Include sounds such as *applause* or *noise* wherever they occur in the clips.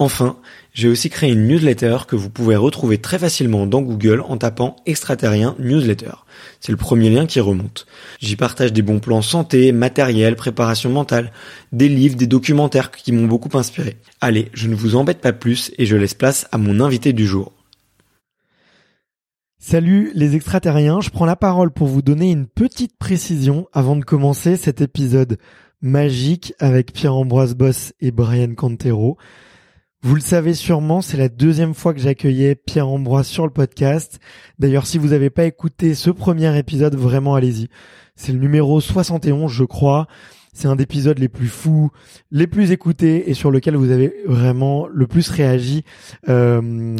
Enfin, j'ai aussi créé une newsletter que vous pouvez retrouver très facilement dans Google en tapant extraterrien newsletter. C'est le premier lien qui remonte. J'y partage des bons plans santé, matériel, préparation mentale, des livres, des documentaires qui m'ont beaucoup inspiré. Allez, je ne vous embête pas plus et je laisse place à mon invité du jour. Salut les extraterriens, je prends la parole pour vous donner une petite précision avant de commencer cet épisode magique avec Pierre-Ambroise Boss et Brian Cantero. Vous le savez sûrement, c'est la deuxième fois que j'accueillais Pierre Ambroise sur le podcast. D'ailleurs, si vous n'avez pas écouté ce premier épisode, vraiment allez-y. C'est le numéro 71, je crois. C'est un des épisodes les plus fous, les plus écoutés et sur lequel vous avez vraiment le plus réagi. Euh,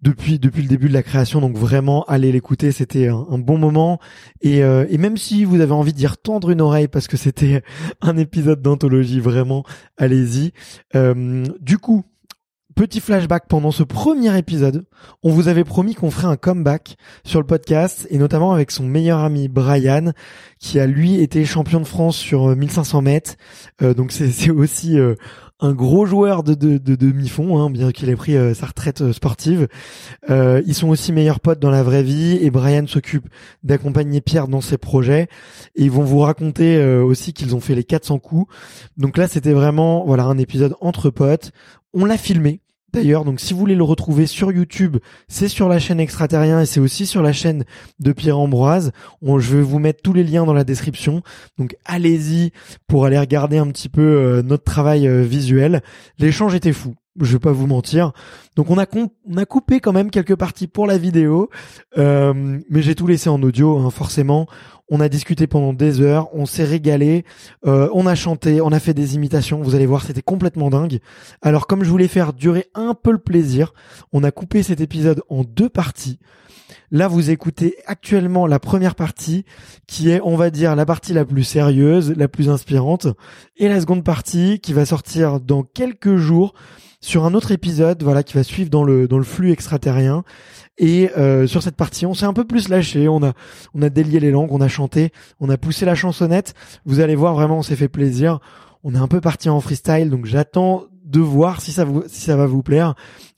depuis depuis le début de la création donc vraiment allez l'écouter c'était un, bon moment et, euh, et même si vous avez envie d'y retendre une oreille parce que c'était un épisode d'anthologie vraiment allez-y euh, du coup Petit flashback pendant ce premier épisode, on vous avait promis qu'on ferait un comeback sur le podcast et notamment avec son meilleur ami Brian qui a lui été champion de France sur 1500 mètres. Euh, donc c'est aussi euh, un gros joueur de, de, de demi-fond, hein, bien qu'il ait pris euh, sa retraite euh, sportive. Euh, ils sont aussi meilleurs potes dans la vraie vie et Brian s'occupe d'accompagner Pierre dans ses projets. Et ils vont vous raconter aussi qu'ils ont fait les 400 coups. Donc là, c'était vraiment voilà un épisode entre potes. On l'a filmé D'ailleurs, donc si vous voulez le retrouver sur YouTube, c'est sur la chaîne Extraterrien et c'est aussi sur la chaîne de Pierre Ambroise. je vais vous mettre tous les liens dans la description. Donc allez-y pour aller regarder un petit peu euh, notre travail euh, visuel. L'échange était fou. Je vais pas vous mentir. Donc on a, on a coupé quand même quelques parties pour la vidéo, euh, mais j'ai tout laissé en audio, hein, forcément. On a discuté pendant des heures, on s'est régalé, euh, on a chanté, on a fait des imitations. Vous allez voir, c'était complètement dingue. Alors comme je voulais faire durer un peu le plaisir, on a coupé cet épisode en deux parties. Là, vous écoutez actuellement la première partie, qui est, on va dire, la partie la plus sérieuse, la plus inspirante, et la seconde partie, qui va sortir dans quelques jours sur un autre épisode, voilà, qui va suivre dans le dans le flux extraterrien. Et euh, sur cette partie, on s'est un peu plus lâché, on a on a délié les langues, on a chanté, on a poussé la chansonnette. Vous allez voir, vraiment, on s'est fait plaisir. On est un peu parti en freestyle, donc j'attends de voir si ça vous si ça va vous plaire.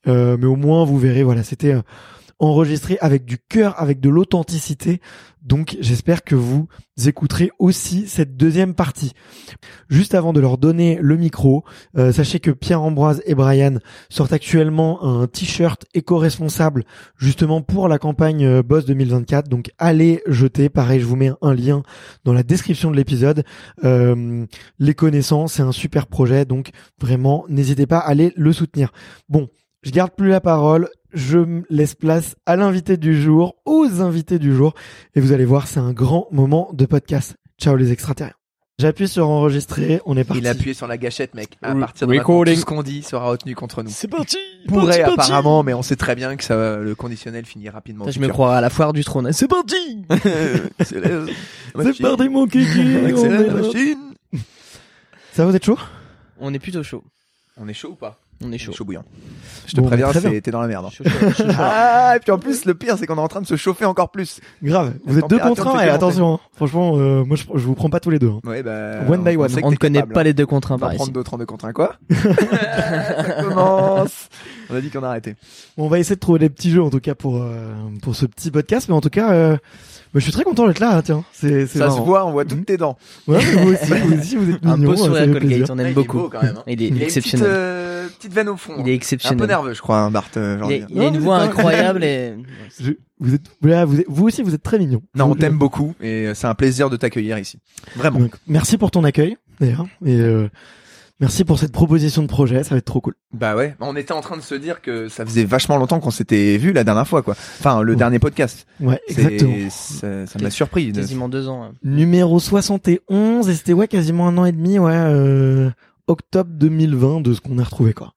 Euh, mais au moins, vous verrez, voilà, c'était euh, enregistré avec du cœur, avec de l'authenticité. Donc j'espère que vous écouterez aussi cette deuxième partie. Juste avant de leur donner le micro, euh, sachez que Pierre-Ambroise et Brian sortent actuellement un t-shirt éco-responsable justement pour la campagne euh, Boss 2024. Donc allez jeter. Pareil, je vous mets un lien dans la description de l'épisode. Euh, les connaissances, c'est un super projet. Donc vraiment, n'hésitez pas à aller le soutenir. Bon, je garde plus la parole je laisse place à l'invité du jour, aux invités du jour, et vous allez voir, c'est un grand moment de podcast. Ciao les extraterrestres. J'appuie sur enregistrer, on est parti. Il a appuyé sur la gâchette, mec. À partir de maintenant, tout ce qu'on dit sera retenu contre nous. C'est parti Pourrait parti, parti. apparemment, mais on sait très bien que ça, le conditionnel finit rapidement. Je me croirais à la foire du trône. C'est parti C'est parti mon kiki on, C'est la machine. Ça va, vous êtes chaud? On est plutôt chaud. On est chaud ou pas? On est chaud. Chaud bouillant. Je te Bon, préviens, t'es dans la merde. hein. Chaud, chaud, chaud, chaud. Ah, et puis en plus, le pire, c'est qu'on est en train de se chauffer encore plus. Grave, vous êtes deux contre un, et attention, hein. franchement, euh, moi je, je vous prends pas tous les deux. hein. Ouais, bah. One by one. On ne connaît capable, pas hein. les deux contre un On va prendre d'autres en deux contre un, quoi *laughs* Ça commence. On a dit qu'on a arrêté. Bon, on va essayer de trouver des petits jeux en tout cas pour euh, pour ce petit podcast, mais en tout cas, euh, bah, je suis très content d'être là, hein, tiens. C'est Ça se voit, on voit toutes tes dents. Ouais, mais vous aussi, vous aussi, vous êtes *laughs* Un mignons, beau ça sourire fait Colgate, plaisir. on aime il est beaucoup. beau, quand même, hein. Il est Il a une petite, exceptionnel. euh, petite veine au fond. Il est Un exceptionnel. peu nerveux, je crois, hein, Bart. euh, Il aujourd'hui. est, il a Non, une voix incroyable et Je- vous êtes, vous, êtes- vous aussi, vous êtes très mignons. Non, on t'aime beaucoup et c'est un plaisir de t'accueillir ici. Vraiment. Donc, merci pour ton accueil, d'ailleurs, et euh, merci pour cette proposition de projet, ça va être trop cool. Bah ouais, on était en train de se dire que ça faisait vachement longtemps qu'on s'était vu la dernière fois, quoi. Enfin, le Ouais. dernier podcast. Ouais, exactement. Ça ça m'a surpris. quasiment deux ans. hein. Numéro 71, et c'était ouais quasiment un an et demi, ouais, euh, octobre 2020 de ce qu'on a retrouvé quoi.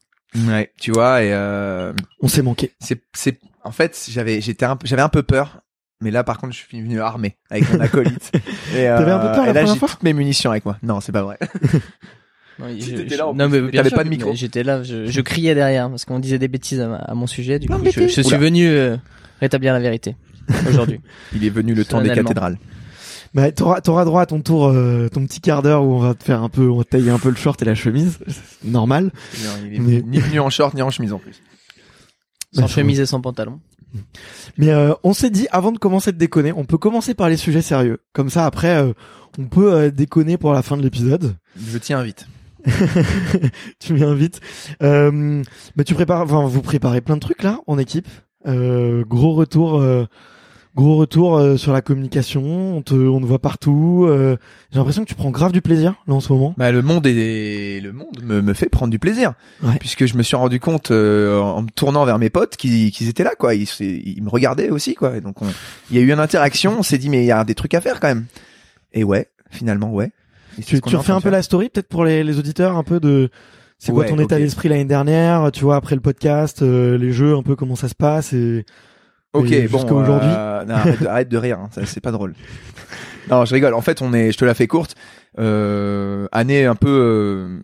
Ouais, tu vois, et euh, On s'est manqué. c'est, c'est, en fait, j'avais, j'étais un peu, j'avais un peu peur. Mais là, par contre, je suis venu armé avec mon acolyte. *laughs* Et, euh, T'avais un peu peur la et là, première j'ai fois toutes mes munitions avec moi. Non, c'est pas vrai. *laughs* Non, Si je- t'étais je- là, en non, plus, mais t'avais pas de micro. J'étais là, je, je criais derrière parce qu'on disait des bêtises à, mon sujet. Du coup, je, suis Oula. venu euh, rétablir la vérité *laughs* aujourd'hui. Il est venu le temps des cathédrales. Bah t'auras t'auras droit à ton tour, euh, ton petit quart d'heure où on va te faire un peu, on va te tailler un peu le short et la chemise, C'est *laughs* normal. Non, il est Mais- ni venu en short ni en chemise en plus. Sans Bah, chemise et sans pantalon. Mais euh, on s'est dit avant de commencer de déconner, on peut commencer par les sujets sérieux. Comme ça après, euh, on peut euh, déconner pour la fin de l'épisode. Je tiens vite. *laughs* tu m'invites. Euh, mais tu prépares, enfin vous préparez plein de trucs là en équipe. Euh, gros retour, euh, gros retour euh, sur la communication. On te, on te voit partout. euh, J'ai l'impression que tu prends grave du plaisir là en ce moment. Bah, le monde est, le monde me, me fait prendre du plaisir. Ouais. Puisque je me suis rendu compte, euh, en me tournant vers mes potes, qu'ils qu'ils étaient là, quoi. Ils, ils me regardaient aussi, quoi. Et donc, on- il y a eu une interaction. On s'est dit, mais il y a des trucs à faire quand même. Et ouais, finalement, ouais. Tu, refais un peu la story peut-être pour les, les auditeurs un peu de. C'est quoi Ouais, ton état d'esprit l'année dernière Tu vois après le podcast, euh, les jeux, un peu comment ça se passe et. Ok, Et bon. aujourd'hui euh, arrête, de- *laughs* arrête de rire, hein, c'est pas drôle. Non, je rigole. En fait, on est, je te la fais courte. Euh, année un peu euh,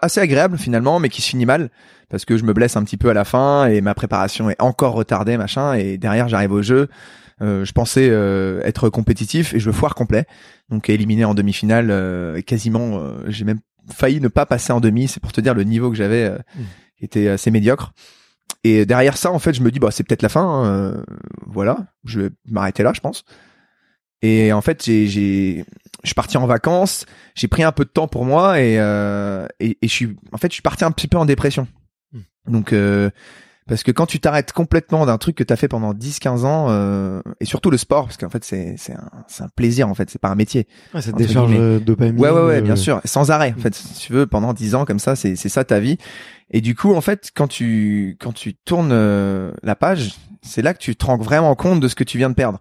assez agréable finalement, mais qui se finit mal parce que je me blesse un petit peu à la fin et ma préparation est encore retardée, machin. Et derrière, j'arrive au jeu. Euh, je pensais euh, être compétitif et je foire complet. Donc éliminé en demi-finale, euh, quasiment. euh, J'ai même failli ne pas passer en demi. C'est pour te dire le niveau que j'avais euh, Mm. qui était assez médiocre. Et derrière ça, en fait, je me dis, bah, c'est peut-être la fin. hein, voilà, je vais m'arrêter là, je pense. Et en fait, j'ai, j'ai, je suis parti en vacances. J'ai pris un peu de temps pour moi et euh, et, et je suis, en fait, je suis parti un petit peu en dépression. Donc, euh, parce que quand tu t'arrêtes complètement d'un truc que t'as fait pendant 10-15 ans, euh, et surtout le sport, parce qu'en fait, c'est, c'est un, c'est un plaisir, en fait, c'est pas un métier. Ouais, cette Entre décharge dopamine. Ouais, ouais, ouais, euh, bien sûr, sans arrêt. En fait, si tu veux, pendant dix ans comme ça, c'est c'est ça ta vie. Et du coup, en fait, quand tu quand tu tournes euh, la page, c'est là que tu te rends vraiment compte de ce que tu viens de perdre.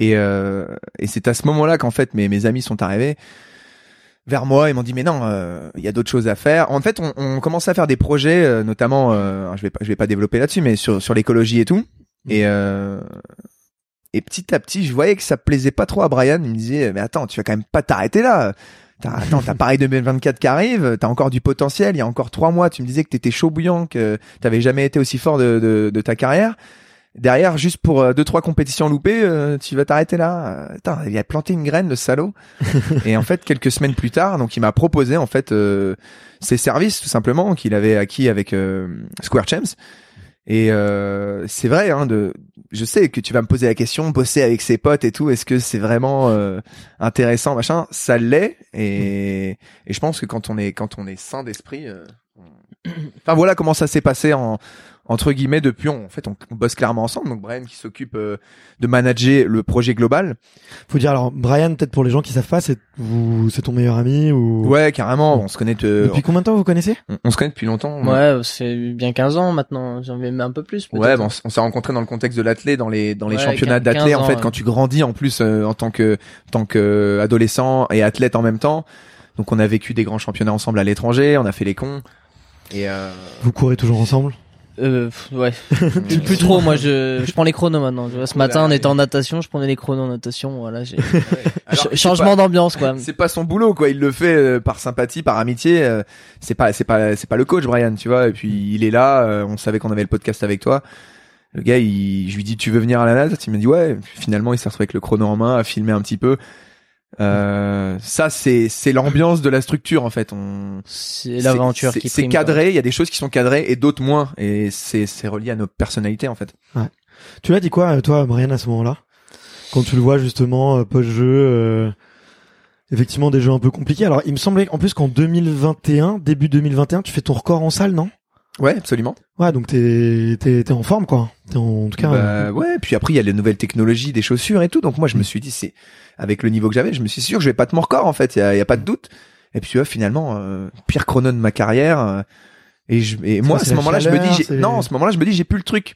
Et euh, et c'est à ce moment-là qu'en fait mes mes amis sont arrivés vers moi et m'ont dit mais non, euh, il y a d'autres choses à faire. En fait, on, on commençait à faire des projets, euh, notamment, euh, je vais pas je vais pas développer là-dessus, mais sur sur l'écologie et tout. Et euh, et petit à petit, je voyais que ça plaisait pas trop à Brian. Il me disait, mais attends, tu vas quand même pas t'arrêter là. T'as, attends, t'as Paris 2024 qui arrive, t'as encore du potentiel. Il y a encore trois mois, tu me disais que t'étais chaud bouillant, que t'avais jamais été aussi fort de, de, de ta carrière. Derrière, juste pour euh, deux trois compétitions loupées, euh, tu vas t'arrêter là. Euh, Attends, il a planté une graine, le salaud. *laughs* et en fait, quelques semaines plus tard, donc il m'a proposé en fait euh, ses services tout simplement qu'il avait acquis avec euh, Square Champs. Et euh, c'est vrai, hein, de, je sais que tu vas me poser la question, bosser avec ses potes et tout, est-ce que c'est vraiment euh, intéressant, machin? Ça l'est, et, et je pense que quand on est quand on est sain d'esprit, euh, *clears throat* enfin voilà comment ça s'est passé en entre guillemets depuis. On, en fait, on, on bosse clairement ensemble. Donc Brian qui s'occupe euh, de manager le projet global. Faut dire alors Brian peut-être pour les gens qui savent pas, c'est vous c'est ton meilleur ami ou? Ouais, carrément. On se connaît. de- Depuis combien de temps vous connaissez? on, on se connaît depuis longtemps. Ouais, fait bien 15 ans maintenant, j'en vais un peu plus. Ouais, bon, on s'est rencontrés dans le contexte de l'athlé, dans les dans les Ouais, championnats 15 d'athlé. En fait, ouais. quand tu grandis en plus euh, en tant que tant que euh, adolescent et athlète en même temps, donc on a vécu des grands championnats ensemble à l'étranger, on a fait les cons. Et euh, Vous courez toujours ensemble? Euh, ouais. *laughs* plus trop, moi je, je prends les chronos maintenant. Tu vois, ce matin on était en natation, je prenais les chronos en natation, voilà. j'ai- *laughs* alors, changement pas- d'ambiance quoi. C'est pas son boulot quoi, il le fait euh, par sympathie, par amitié. euh, c'est pas c'est pas c'est pas le coach Brian, tu vois. Et puis il est là, euh, on savait qu'on avait le podcast avec toi. Le gars, il, je lui dis tu veux venir à la NAS Il me dit ouais. Finalement, il s'est retrouvé avec le chrono en main, à filmer un petit peu. Euh, ça c'est c'est l'ambiance de la structure en fait. On C'est l'aventure c'est- qui C'est prime, cadré, il y a des choses qui sont cadrées et d'autres moins. Et c'est c'est relié à nos personnalités en fait. Tu l'as dit quoi euh, toi Brian à ce moment-là? Quand tu le vois justement euh, post-jeu euh, effectivement des jeux un peu compliqués. Alors il me semblait en plus qu'en 2021, début 2021, tu fais ton record en salle, non? Ouais, absolument. Ouais, donc t'es t'es t'es en forme quoi. T'es en, en tout cas. Bah, euh, ouais, puis après il y a les nouvelles technologies des chaussures et tout. Donc moi je me suis dit c'est avec le niveau que j'avais, je me suis sûr que je vais pas te mon record en fait, il y a, y a pas de doute. Et puis tu vois finalement euh, pire chrono de ma carrière euh, et je et moi à ce moment-là je me dis non, à ce moment-là je me dis j'ai plus le truc.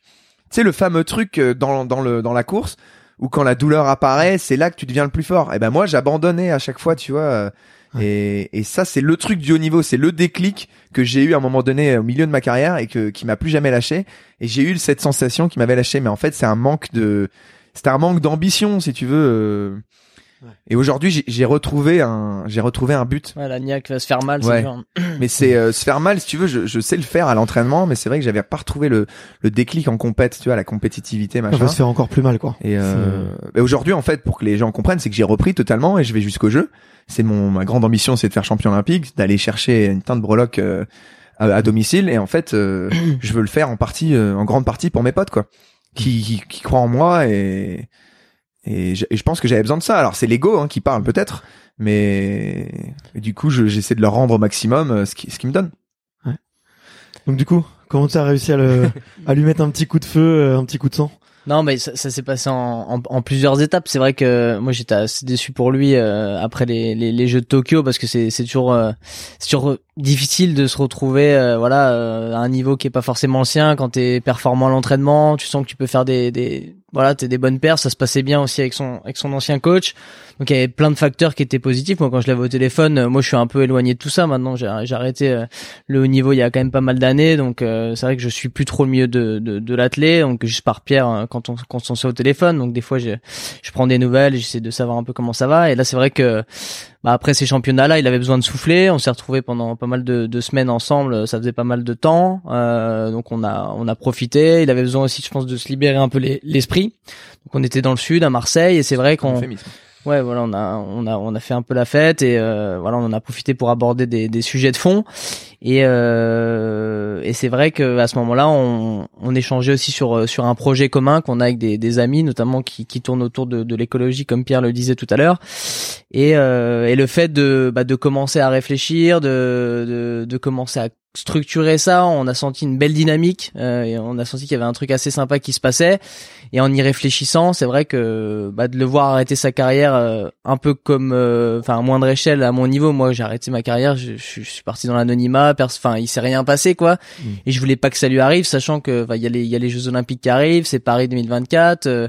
Tu sais le fameux truc euh, dans dans le dans la course où quand la douleur apparaît, c'est là que tu deviens le plus fort. Et ben moi j'abandonnais à chaque fois, tu vois. Euh, Et, et ça c'est le truc du haut niveau, c'est le déclic que j'ai eu à un moment donné au milieu de ma carrière et que qui m'a plus jamais lâché. Et j'ai eu cette sensation qui m'avait lâché, mais en fait c'est un manque de, c'était un manque d'ambition si tu veux. Ouais. Et aujourd'hui j'ai- j'ai retrouvé un, j'ai retrouvé un but. Ouais, la niaque va se faire mal, Ouais. c'est genre. Mais c'est euh, se faire mal si tu veux. Je, je sais le faire à l'entraînement, mais c'est vrai que j'avais pas retrouvé le, le déclic en compète, tu vois, la compétitivité ça machin. va se faire encore plus mal quoi. Et euh, bah, aujourd'hui, en fait, pour que les gens comprennent, c'est que j'ai repris totalement et je vais jusqu'au jeu. C'est mon ma grande ambition, c'est de faire champion olympique, d'aller chercher une teinte de breloque euh, à, à domicile. Et en fait, euh, *clears throat* je veux le faire en partie, euh, en grande partie pour mes potes, quoi, qui, qui, qui croient en moi et et je, et je pense que j'avais besoin de ça. Alors c'est l'ego hein, qui parle peut-être, mais et du coup, je- j'essaie de leur rendre au maximum euh, ce qui ce qui me donne. Donc du coup, comment tu as réussi à le à lui mettre un petit coup de feu, euh, un petit coup de sang? Non, mais ça, ça s'est passé en, en, en plusieurs étapes. C'est vrai que moi j'étais assez déçu pour lui euh, après les, les, les Jeux de Tokyo parce que c'est c'est toujours euh, c'est toujours difficile de se retrouver euh, voilà euh, à un niveau qui est pas forcément le sien quand t'es performant à l'entraînement. Tu sens que tu peux faire des des voilà t'es des bonnes paires. Ça se passait bien aussi avec son avec son ancien coach. Donc il y avait plein de facteurs qui étaient positifs. Moi quand je l'avais au téléphone, euh, moi je suis un peu éloigné de tout ça maintenant. J'ai arrêté euh, le haut niveau il y a quand même pas mal d'années. Donc euh, c'est vrai que je suis plus trop le milieu de de, de l'athlé. Donc juste par Pierre euh, quand on quand on au téléphone. Donc des fois je je prends des nouvelles, j'essaie de savoir un peu comment ça va. Et là c'est vrai que bah, après ces championnats-là, il avait besoin de souffler. On s'est retrouvés pendant pas mal de, de semaines ensemble. Ça faisait pas mal de temps, Euh, donc on a on a profité. Il avait besoin aussi, je pense, de se libérer un peu les- l'esprit. Donc on était dans le sud, à Marseille, et c'est vrai qu'on. Ouais, voilà, on a on a on a fait un peu la fête et euh, voilà, on en a profité pour aborder des, des sujets de fond et euh, et c'est vrai que à ce moment-là, on on échangeait aussi sur sur un projet commun qu'on a avec des, des amis, notamment qui qui tournent autour de de l'écologie, comme Pierre le disait tout à l'heure, et euh, et le fait de bah, de commencer à réfléchir, de de de commencer à structurer ça, on a senti une belle dynamique euh, et on a senti qu'il y avait un truc assez sympa qui se passait. Et en y réfléchissant, c'est vrai que bah, de le voir arrêter sa carrière euh, un peu comme, euh, enfin à moindre échelle à mon niveau, moi j'ai arrêté ma carrière, je- je suis parti dans l'anonymat, pers- enfin il s'est rien passé quoi, et je voulais pas que ça lui arrive, sachant que bah, il y a les il y a les Jeux Olympiques qui arrivent, c'est Paris 2024. euh,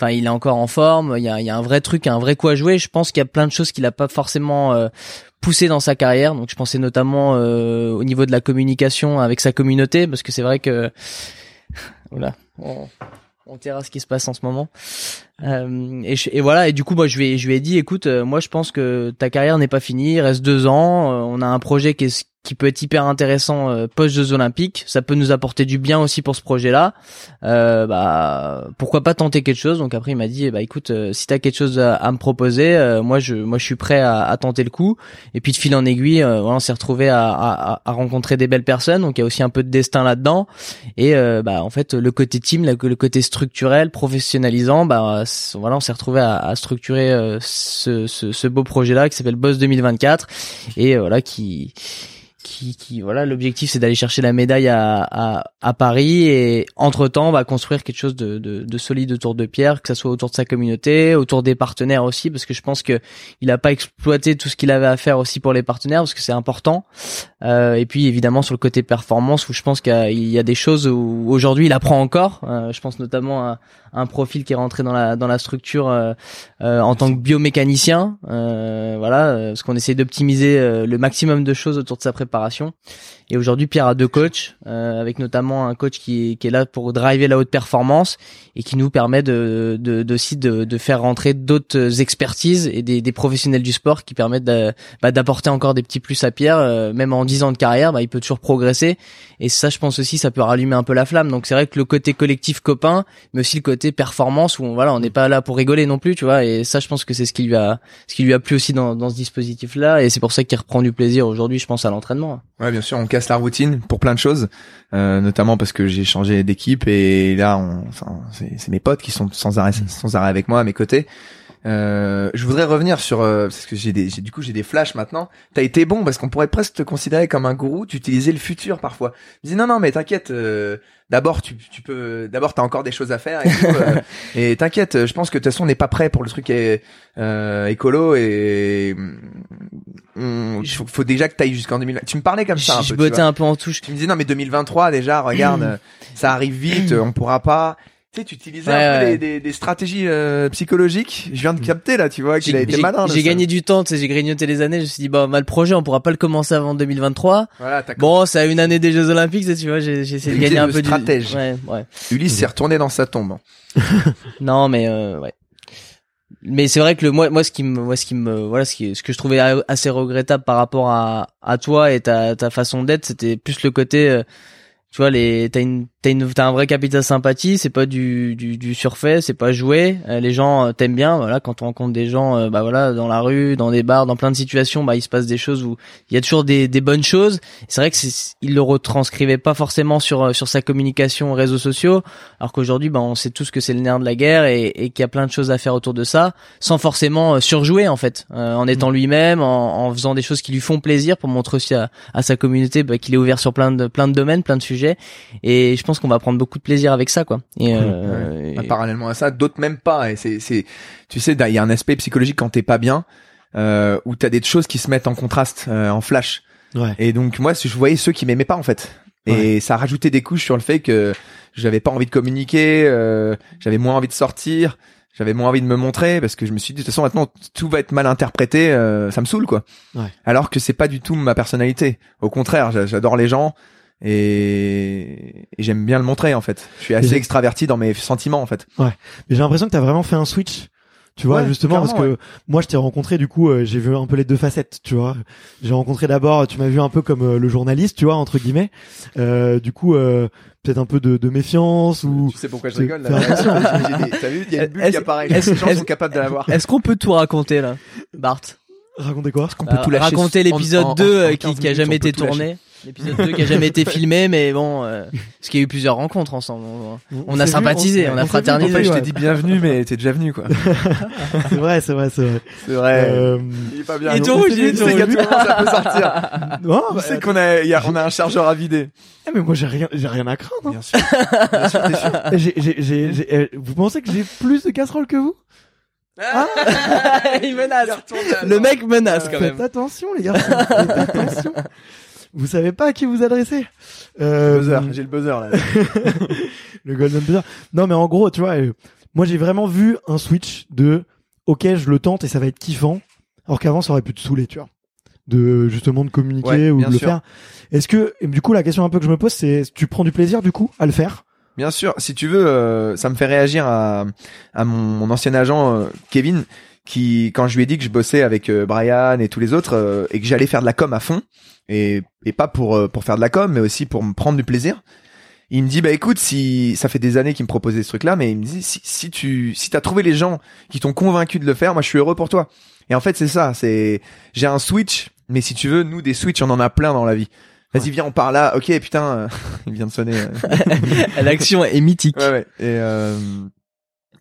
Enfin, il est encore en forme. Il y a, il y a un vrai truc, un vrai quoi jouer. Je pense qu'il y a plein de choses qu'il a pas forcément euh, poussé dans sa carrière. Donc, je pensais notamment euh, au niveau de la communication avec sa communauté, parce que c'est vrai que *laughs* voilà, on, on terrasse ce qui se passe en ce moment. Euh, et, je- et voilà et du coup moi je lui ai je lui ai dit écoute euh, moi je pense que ta carrière n'est pas finie il reste deux ans euh, on a un projet qui est qui peut être hyper intéressant euh, post Jeux Olympiques. Ça peut nous apporter du bien aussi pour ce projet là euh, bah pourquoi pas tenter quelque chose? Donc après il m'a dit eh bah écoute euh, si t'as quelque chose à, à me proposer euh, moi je moi je suis prêt à, à tenter le coup. Et puis de fil en aiguille euh, voilà, on s'est retrouvé à, à, rencontrer des belles personnes. Donc il y a aussi un peu de destin là dedans et euh, bah en fait le côté team le côté structurel professionnalisant bah voilà on s'est retrouvé à, structurer ce, ce, ce beau projet là qui s'appelle Boss 2024 et voilà qui qui, qui voilà l'objectif c'est d'aller chercher la médaille à, à, à Paris et entre temps on va construire quelque chose de, de, de solide autour de Pierre que ça soit autour de sa communauté autour des partenaires aussi parce que je pense que il a pas exploité tout ce qu'il avait à faire aussi pour les partenaires parce que c'est important. Euh, et puis évidemment sur le côté performance où je pense qu'il y y a des choses où aujourd'hui il apprend encore Euh, je pense notamment à, un profil qui est rentré dans la dans la structure euh, euh, en tant que biomécanicien euh, voilà parce qu'on essaie d'optimiser le maximum de choses autour de sa préparation et aujourd'hui Pierre a deux coachs euh, avec notamment un coach qui est, qui est là pour driver la haute performance et qui nous permet de de de, aussi de, de faire rentrer d'autres expertises et des, des professionnels du sport qui permettent bah, d'apporter encore des petits plus à Pierre euh, même en 10 ans de carrière bah, il peut toujours progresser. Et ça je pense aussi ça peut rallumer un peu la flamme. Donc c'est vrai que le côté collectif copain mais aussi le côté performance où on, voilà on n'est pas là pour rigoler non plus tu vois. Et ça je pense que c'est ce qui lui a ce qui lui a plu aussi dans, dans ce dispositif là et c'est pour ça qu'il reprend du plaisir aujourd'hui je pense à l'entraînement. Ouais, bien sûr, casse la routine pour plein de choses, euh, notamment parce que j'ai changé d'équipe et là, enfin, c'est mes potes qui sont sans arrêt, sans arrêt avec moi à mes côtés. Euh, je voudrais revenir sur euh, parce que j'ai des, du coup j'ai des flashs maintenant. T'as été bon parce qu'on pourrait presque te considérer comme un gourou. Tu utilisais le futur parfois. Je dis non non mais t'inquiète. euh, d'abord tu, tu peux d'abord t'as encore des choses à faire et, tout, euh, *laughs* et t'inquiète. Je pense que de toute façon on n'est pas prêt pour le truc euh, écolo et il faut, faut déjà que t'ailles jusqu'en 2020. Tu me parlais comme ça un je peu. tu bottais un peu en touche Tu me disais non mais 2023 déjà regarde euh, ça arrive vite on pourra pas tu sais tu utilisais Ouais, un peu ouais. des, des, des stratégies euh, psychologiques je viens de capter là tu vois qu'il a été malin de j'ai gagné du temps tu sais j'ai grignoté les années je me suis dit bah, le projet on pourra pas le commencer avant 2023 voilà bon c'est à une année des Jeux Olympiques tu vois j'ai essayé de gagner un de peu du stratège. ouais ouais Ulysse s'est retourné dans sa tombe *laughs* Non, mais euh, ouais. Mais c'est vrai que le moi moi ce qui me moi ce qui me voilà ce qui ce que je trouvais assez regrettable par rapport à à toi et ta ta façon d'être, c'était plus le côté euh, tu vois les t'as une t'as une t'as un vrai capital sympathie, c'est pas du du du surfait, c'est pas joué, Euh, les gens euh, t'aiment bien voilà quand on rencontre des gens euh, bah voilà dans la rue, dans des bars, dans plein de situations, bah il se passe des choses où il y a toujours des des bonnes choses. C'est vrai que il le retranscrivait pas forcément sur sur sa communication aux réseaux sociaux alors qu'aujourd'hui, ben, on sait tous que c'est le nerf de la guerre et, et qu'il y a plein de choses à faire autour de ça, sans forcément surjouer en fait, euh, en étant lui-même, en, en faisant des choses qui lui font plaisir pour montrer aussi à, à sa communauté bah, qu'il est ouvert sur plein de plein de domaines, plein de sujets. Et je pense qu'on va prendre beaucoup de plaisir avec ça, quoi. Et, euh, Bah, et- parallèlement à ça d'autres même pas et c'est c'est tu sais il y a un aspect psychologique quand t'es pas bien euh, où t'as des choses qui se mettent en contraste euh, en flash Ouais. Et donc moi, je voyais ceux qui m'aimaient pas en fait. Et ça rajoutait des couches sur le fait que j'avais pas envie de communiquer, euh, j'avais moins envie de sortir, j'avais moins envie de me montrer parce que je me suis dit de toute façon maintenant tout va être mal interprété, euh, ça me saoule quoi. Ouais. Alors que c'est pas du tout ma personnalité. Au contraire, j'a- j'adore les gens et, et j'aime bien le montrer en fait. Je suis assez extraverti dans mes sentiments en fait. Mais j'ai l'impression que t'as vraiment fait un switch. Tu vois, Ouais, justement, parce que moi, je t'ai rencontré, du coup, euh, j'ai vu un peu les deux facettes, tu vois. J'ai rencontré d'abord, tu m'as vu un peu comme euh, le journaliste, tu vois, entre guillemets. Euh, du coup, euh, peut-être un peu de, de méfiance ou... Tu sais pourquoi je rigole là T'as vu, il y a une *laughs* bulle Est-ce- qui apparaît. est-ce- Les gens est-ce- sont capables de la voir. Est-ce qu'on peut tout raconter là, Bart? Racontez quoi? On peut tout lâcher Raconter l'épisode en- en- 2 en euh, qui, 15 qui a jamais été tourné? L'épisode 2 qui a jamais été filmé, mais bon, euh, parce qu'il y a eu plusieurs rencontres ensemble. On a vu, sympathisé, on a vu, fraternisé. En fait, je t'ai dit bienvenue, mais t'es déjà venu, quoi. *laughs* C'est vrai, c'est vrai, c'est vrai. C'est vrai. Euh, Il est pas bien. Il est tout rouge, c'est il est tout c'est rouge. ça peut sortir. *laughs* non, On bah, sait qu'on a, il y a, on a un chargeur à vider. eh, mais moi, j'ai rien, j'ai rien à craindre. hein. Bien sûr. Bien sûr, t'es sûr. *laughs* J'ai- j'ai- j'ai- j'ai- eh, vous pensez que j'ai plus de casseroles que vous il menace. Le mec menace quand Faites même. attention, les gars. Faites attention. Vous savez pas à qui vous adressez. Euh, Buzzer, j'ai le buzzer, là. *laughs* le golden buzzer. Non, mais en gros, tu vois, euh, moi j'ai vraiment vu un switch de OK, je le tente et ça va être kiffant. Alors qu'avant, ça aurait pu te saouler, tu vois. De justement de communiquer Ouais, ou de le sûr. faire. Est-ce que et du coup la question un peu que je me pose c'est tu prends du plaisir du coup à le faire? Bien sûr, si tu veux, euh, ça me fait réagir à, à mon, mon ancien agent euh, Kevin, qui quand je lui ai dit que je bossais avec euh, Brian et tous les autres euh, et que j'allais faire de la com à fond et, et pas pour euh, pour faire de la com, mais aussi pour me prendre du plaisir. Il me dit bah écoute si ça fait des années qu'il me proposait ce truc là mais il me dit si, si tu si t'as trouvé les gens qui t'ont convaincu de le faire moi je suis heureux pour toi et en fait c'est ça c'est j'ai un switch mais si tu veux nous des switches on en a plein dans la vie vas-y viens on part là ok putain euh, *laughs* il vient de sonner euh. *laughs* L'action est mythique. Ouais, ouais. Et, euh,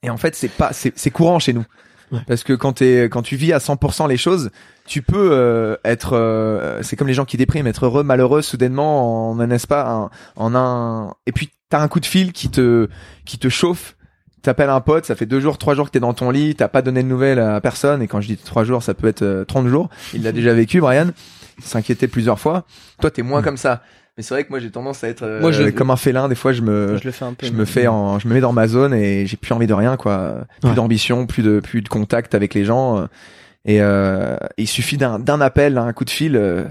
et en fait, c'est pas, c'est courant chez nous. Ouais. Parce que quand t'es, quand tu vis à 100% les choses, tu peux euh, être, euh, c'est comme les gens qui dépriment, être heureux, malheureux soudainement en un espace, en, en un, et puis t'as un coup de fil qui te, qui te chauffe. T'appelles un pote, ça fait deux jours, trois jours que t'es dans ton lit, t'as pas donné de nouvelles à personne, et quand je dis trois jours, ça peut être euh, 30 jours. Il l'a déjà vécu, Brian. Il s'inquiétait plusieurs fois. Toi, t'es moins comme ça. Mais c'est vrai que moi, j'ai tendance à être euh, Moi, je- comme un félin. Des fois, je me, je le fais un peu. je me fais en, je me mets dans ma zone et j'ai plus envie de rien quoi, plus Ouais. d'ambition, plus de plus de contact avec les gens. Et euh, il suffit d'un d'un appel, un coup de fil euh,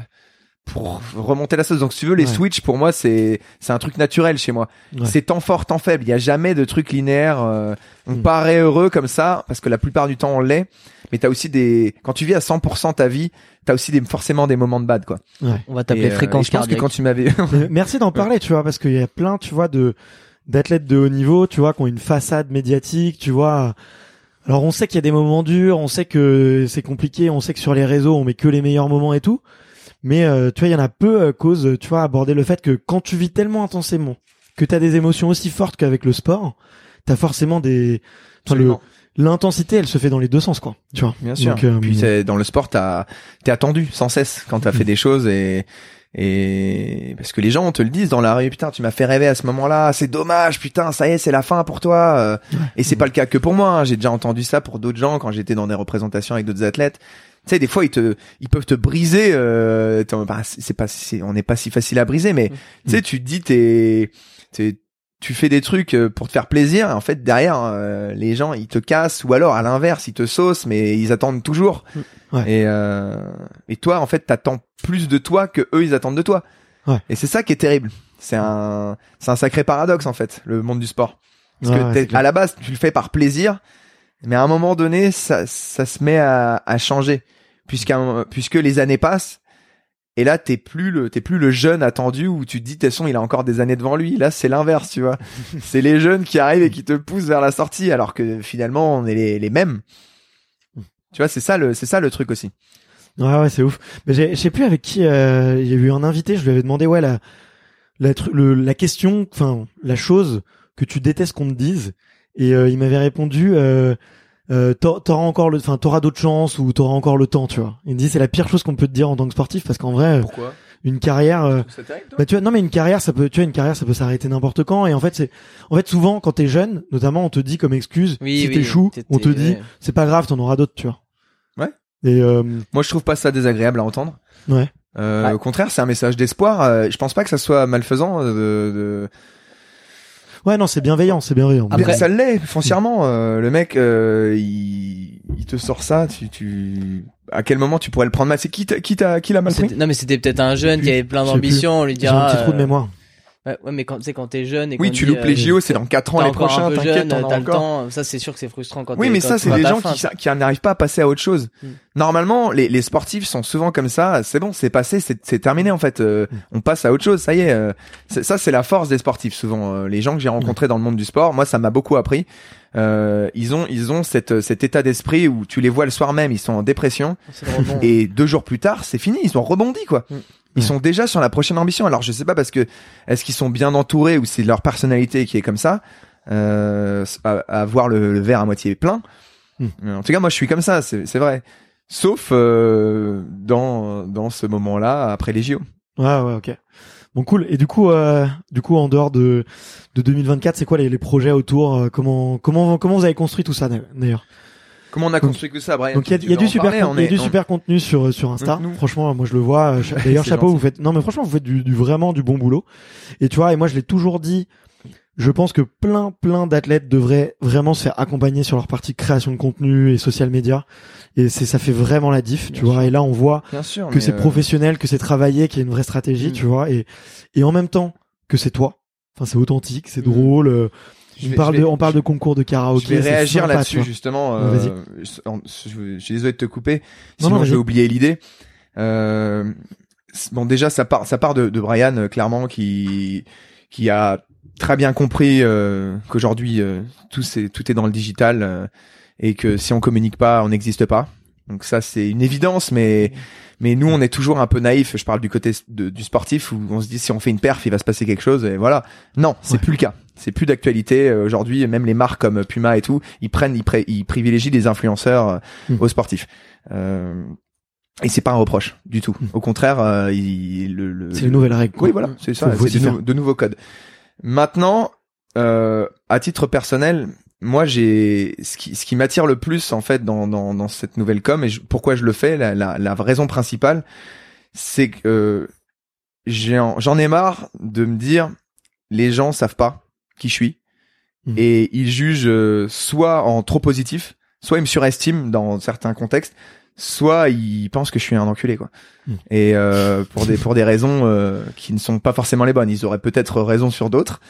pour remonter la sauce. Donc si tu veux, les Ouais. switches pour moi c'est c'est un truc naturel chez moi. Ouais. C'est temps fort, temps faible. Il y a jamais de truc linéaire. euh, on Mm. paraît heureux comme ça parce que la plupart du temps on l'est. Mais t'as aussi des quand tu vis à 100% ta vie, t'as aussi des forcément des moments de bad quoi. Ouais. On va t'appeler euh, fréquence je pense que quand tu m'avais Mais *laughs* Merci d'en parler, tu vois, parce qu'il y a plein, tu vois, de d'athlètes de haut niveau, tu vois, qui ont une façade médiatique, tu vois. Alors on sait qu'il y a des moments durs, on sait que c'est compliqué, on sait que sur les réseaux on met que les meilleurs moments et tout. Mais euh, tu vois, il y en a peu euh, cause, tu vois, aborder le fait que quand tu vis tellement intensément, que t'as des émotions aussi fortes qu'avec le sport, t'as forcément des, l'intensité, elle se fait dans les deux sens, quoi. Tu vois. Bien sûr. Donc, euh, Puis c'est- dans le sport, t'as t'es attendu sans cesse quand t'as fait Mm. des choses et et parce que les gens te le disent dans la rue. Putain, tu m'as fait rêver à ce moment-là. C'est dommage. Putain, ça y est, c'est la fin pour toi. euh. Et c'est pas le cas que pour moi. hein. J'ai déjà entendu ça pour d'autres gens quand j'étais dans des représentations avec d'autres athlètes. Tu sais, des fois ils te ils peuvent te briser. Euh, bah, c'est pas on n'est pas si facile à briser, mais tu sais, tu te dis t'es t'es tu fais des trucs euh, pour te faire plaisir, et en fait derrière euh, les gens ils te cassent ou alors à l'inverse ils te saucent, mais ils attendent toujours. Ouais. Et euh, et toi en fait t'attends plus de toi que eux ils attendent de toi. Ouais. Et c'est ça qui est terrible. C'est un c'est un sacré paradoxe en fait le monde du sport. Parce Ouais, que à la base tu le fais par plaisir, mais à un moment donné ça ça se met à, à changer puisqu'à puisque les années passent. Et là, t'es plus le, t'es plus le jeune attendu où tu te dis, de toute façon, il a encore des années devant lui. Là, c'est l'inverse, tu vois. *laughs* c'est les jeunes qui arrivent et qui te poussent vers la sortie, alors que finalement, on est les, les mêmes. Tu vois, c'est ça le, c'est ça le truc aussi. Ouais, ouais, c'est ouf. Mais j'ai- je sais plus avec qui euh, il y a eu un invité. Je lui avais demandé, ouais, la la, le, la question, enfin, la chose que tu détestes qu'on te dise. Et euh, il m'avait répondu, euh, euh, t'auras encore le, enfin, t'auras d'autres chances ou t'auras encore le temps, tu vois. Il me dit, c'est la pire chose qu'on peut te dire en tant que sportif parce qu'en vrai, euh, Pourquoi? une carrière. euh, C'est terrible, toi? bah tu vois, non mais une carrière, ça peut, tu vois, une carrière, ça peut s'arrêter n'importe quand. Et en fait, c'est, en fait, souvent quand t'es jeune, notamment, on te dit comme excuse, Oui, si oui, t'échoues, on te dit, ouais. c'est pas grave, t'en auras d'autres, tu vois. Ouais. Et euh, Moi, je trouve pas ça désagréable à entendre. ouais. Euh, Ouais. Au contraire, c'est un message d'espoir. Euh, je pense pas que ça soit malfaisant de, de... Ouais, non, c'est bienveillant, c'est bienveillant. Après- ça l'est foncièrement. euh, le mec, euh, il, il te sort ça. Tu, tu, à quel moment tu pourrais le prendre mal? C'est qui, t'a- qui t'a, qui l'a mal pris? Non mais c'était peut-être un jeune qui avait plein d'ambition, on lui J'ai un dira. petit trou de euh, mémoire. Ouais, ouais, mais quand tu sais quand t'es jeune et Oui, tu dit, loupes les euh, JO, c'est dans 4 ans les prochains. T'inquiète, encore. temps. Ça c'est sûr que c'est frustrant quand Oui, mais ça, c'est des gens fin. qui, n'arrivent pas à passer à autre chose. Mm. Normalement, les, les sportifs sont souvent comme ça. C'est bon, c'est passé, c'est terminé en fait. Euh, Mm. On passe à autre chose. Ça y est. euh, ça, c'est la force des sportifs. Souvent, Euh, les gens que j'ai rencontrés dans le monde du sport, moi, ça m'a beaucoup appris. Euh, ils ont, ils ont cette, cet état d'esprit où tu les vois le soir même, ils sont en dépression et deux jours plus tard, c'est fini. Ils ont rebondi quoi. Mm. Ils Ouais. sont déjà sur la prochaine ambition. Alors je sais pas parce que est-ce qu'ils sont bien entourés ou c'est leur personnalité qui est comme ça euh, à, à voir le, le verre à moitié plein. Mm. En tout cas, moi je suis comme ça, c'est c'est vrai. Sauf euh, dans dans ce moment-là après les JO. Ouais, ouais, ok. Bon, cool. Et du coup, euh, du coup, en dehors de de 2024, c'est quoi les, les projets autour euh, Comment comment comment vous avez construit tout ça d'ailleurs? Comment on a construit que ça, Brian Donc il y a, y du super parler On y a du on- super contenu sur sur Insta. Nous- Franchement, moi je le vois. euh, *laughs* D'ailleurs, chapeau, vous faites. Non, mais franchement, vous faites du, du vraiment du bon boulot. Et tu vois, et moi je l'ai toujours dit. Je pense que plein plein d'athlètes devraient vraiment se faire accompagner sur leur partie création de contenu et social media. Et c'est ça fait vraiment la diff, tu vois. Et là, on voit sûr. que c'est euh, professionnel, que c'est travaillé, qu'il y a une vraie stratégie, Mm. tu vois, et et en même temps que c'est toi, Enfin, c'est authentique, c'est drôle. On vais- parle de, on parle de concours de karaoké. Je vais réagir là-dessus justement. Euh, vas-y. je, je- je suis désolé de te couper. Non, Sinon, non, je vais vas-y. oublier l'idée. Euh, bon, déjà, ça part, ça part de, de Brian euh, clairement qui qui a très bien compris euh, qu'aujourd'hui euh, tout c'est tout est dans le digital euh, et que si on communique pas, on n'existe pas. Donc ça, c'est une évidence, mais mais nous, on est toujours un peu naïf. Je parle du côté de- du sportif où on se dit si on fait une perf, il va se passer quelque chose. Et voilà. Non, c'est Ouais. plus le cas. C'est plus d'actualité Euh, aujourd'hui. Même les marques comme Puma et tout, ils prennent, ils, pré- ils privilégient les influenceurs euh, Mm. aux sportifs. Euh, et c'est pas un reproche du tout. Au contraire, euh, il, le, le- C'est une nouvelle règle. quoi. oui, voilà, c'est ça. C'est de, nou- de nouveaux codes. Maintenant, euh, à titre personnel, moi, j'ai ce qui, ce qui m'attire le plus en fait dans, dans, dans cette nouvelle com et je- pourquoi je le fais, la, la, la raison principale, c'est que euh, j'en ai marre de me dire les gens savent pas qui je suis Mhm. et ils jugent euh, soit en trop positif, soit ils me surestiment dans certains contextes, soit ils pensent que je suis un enculé quoi. Mhm. Et euh, pour des pour des raisons euh, qui ne sont pas forcément les bonnes, ils auraient peut-être raison sur d'autres.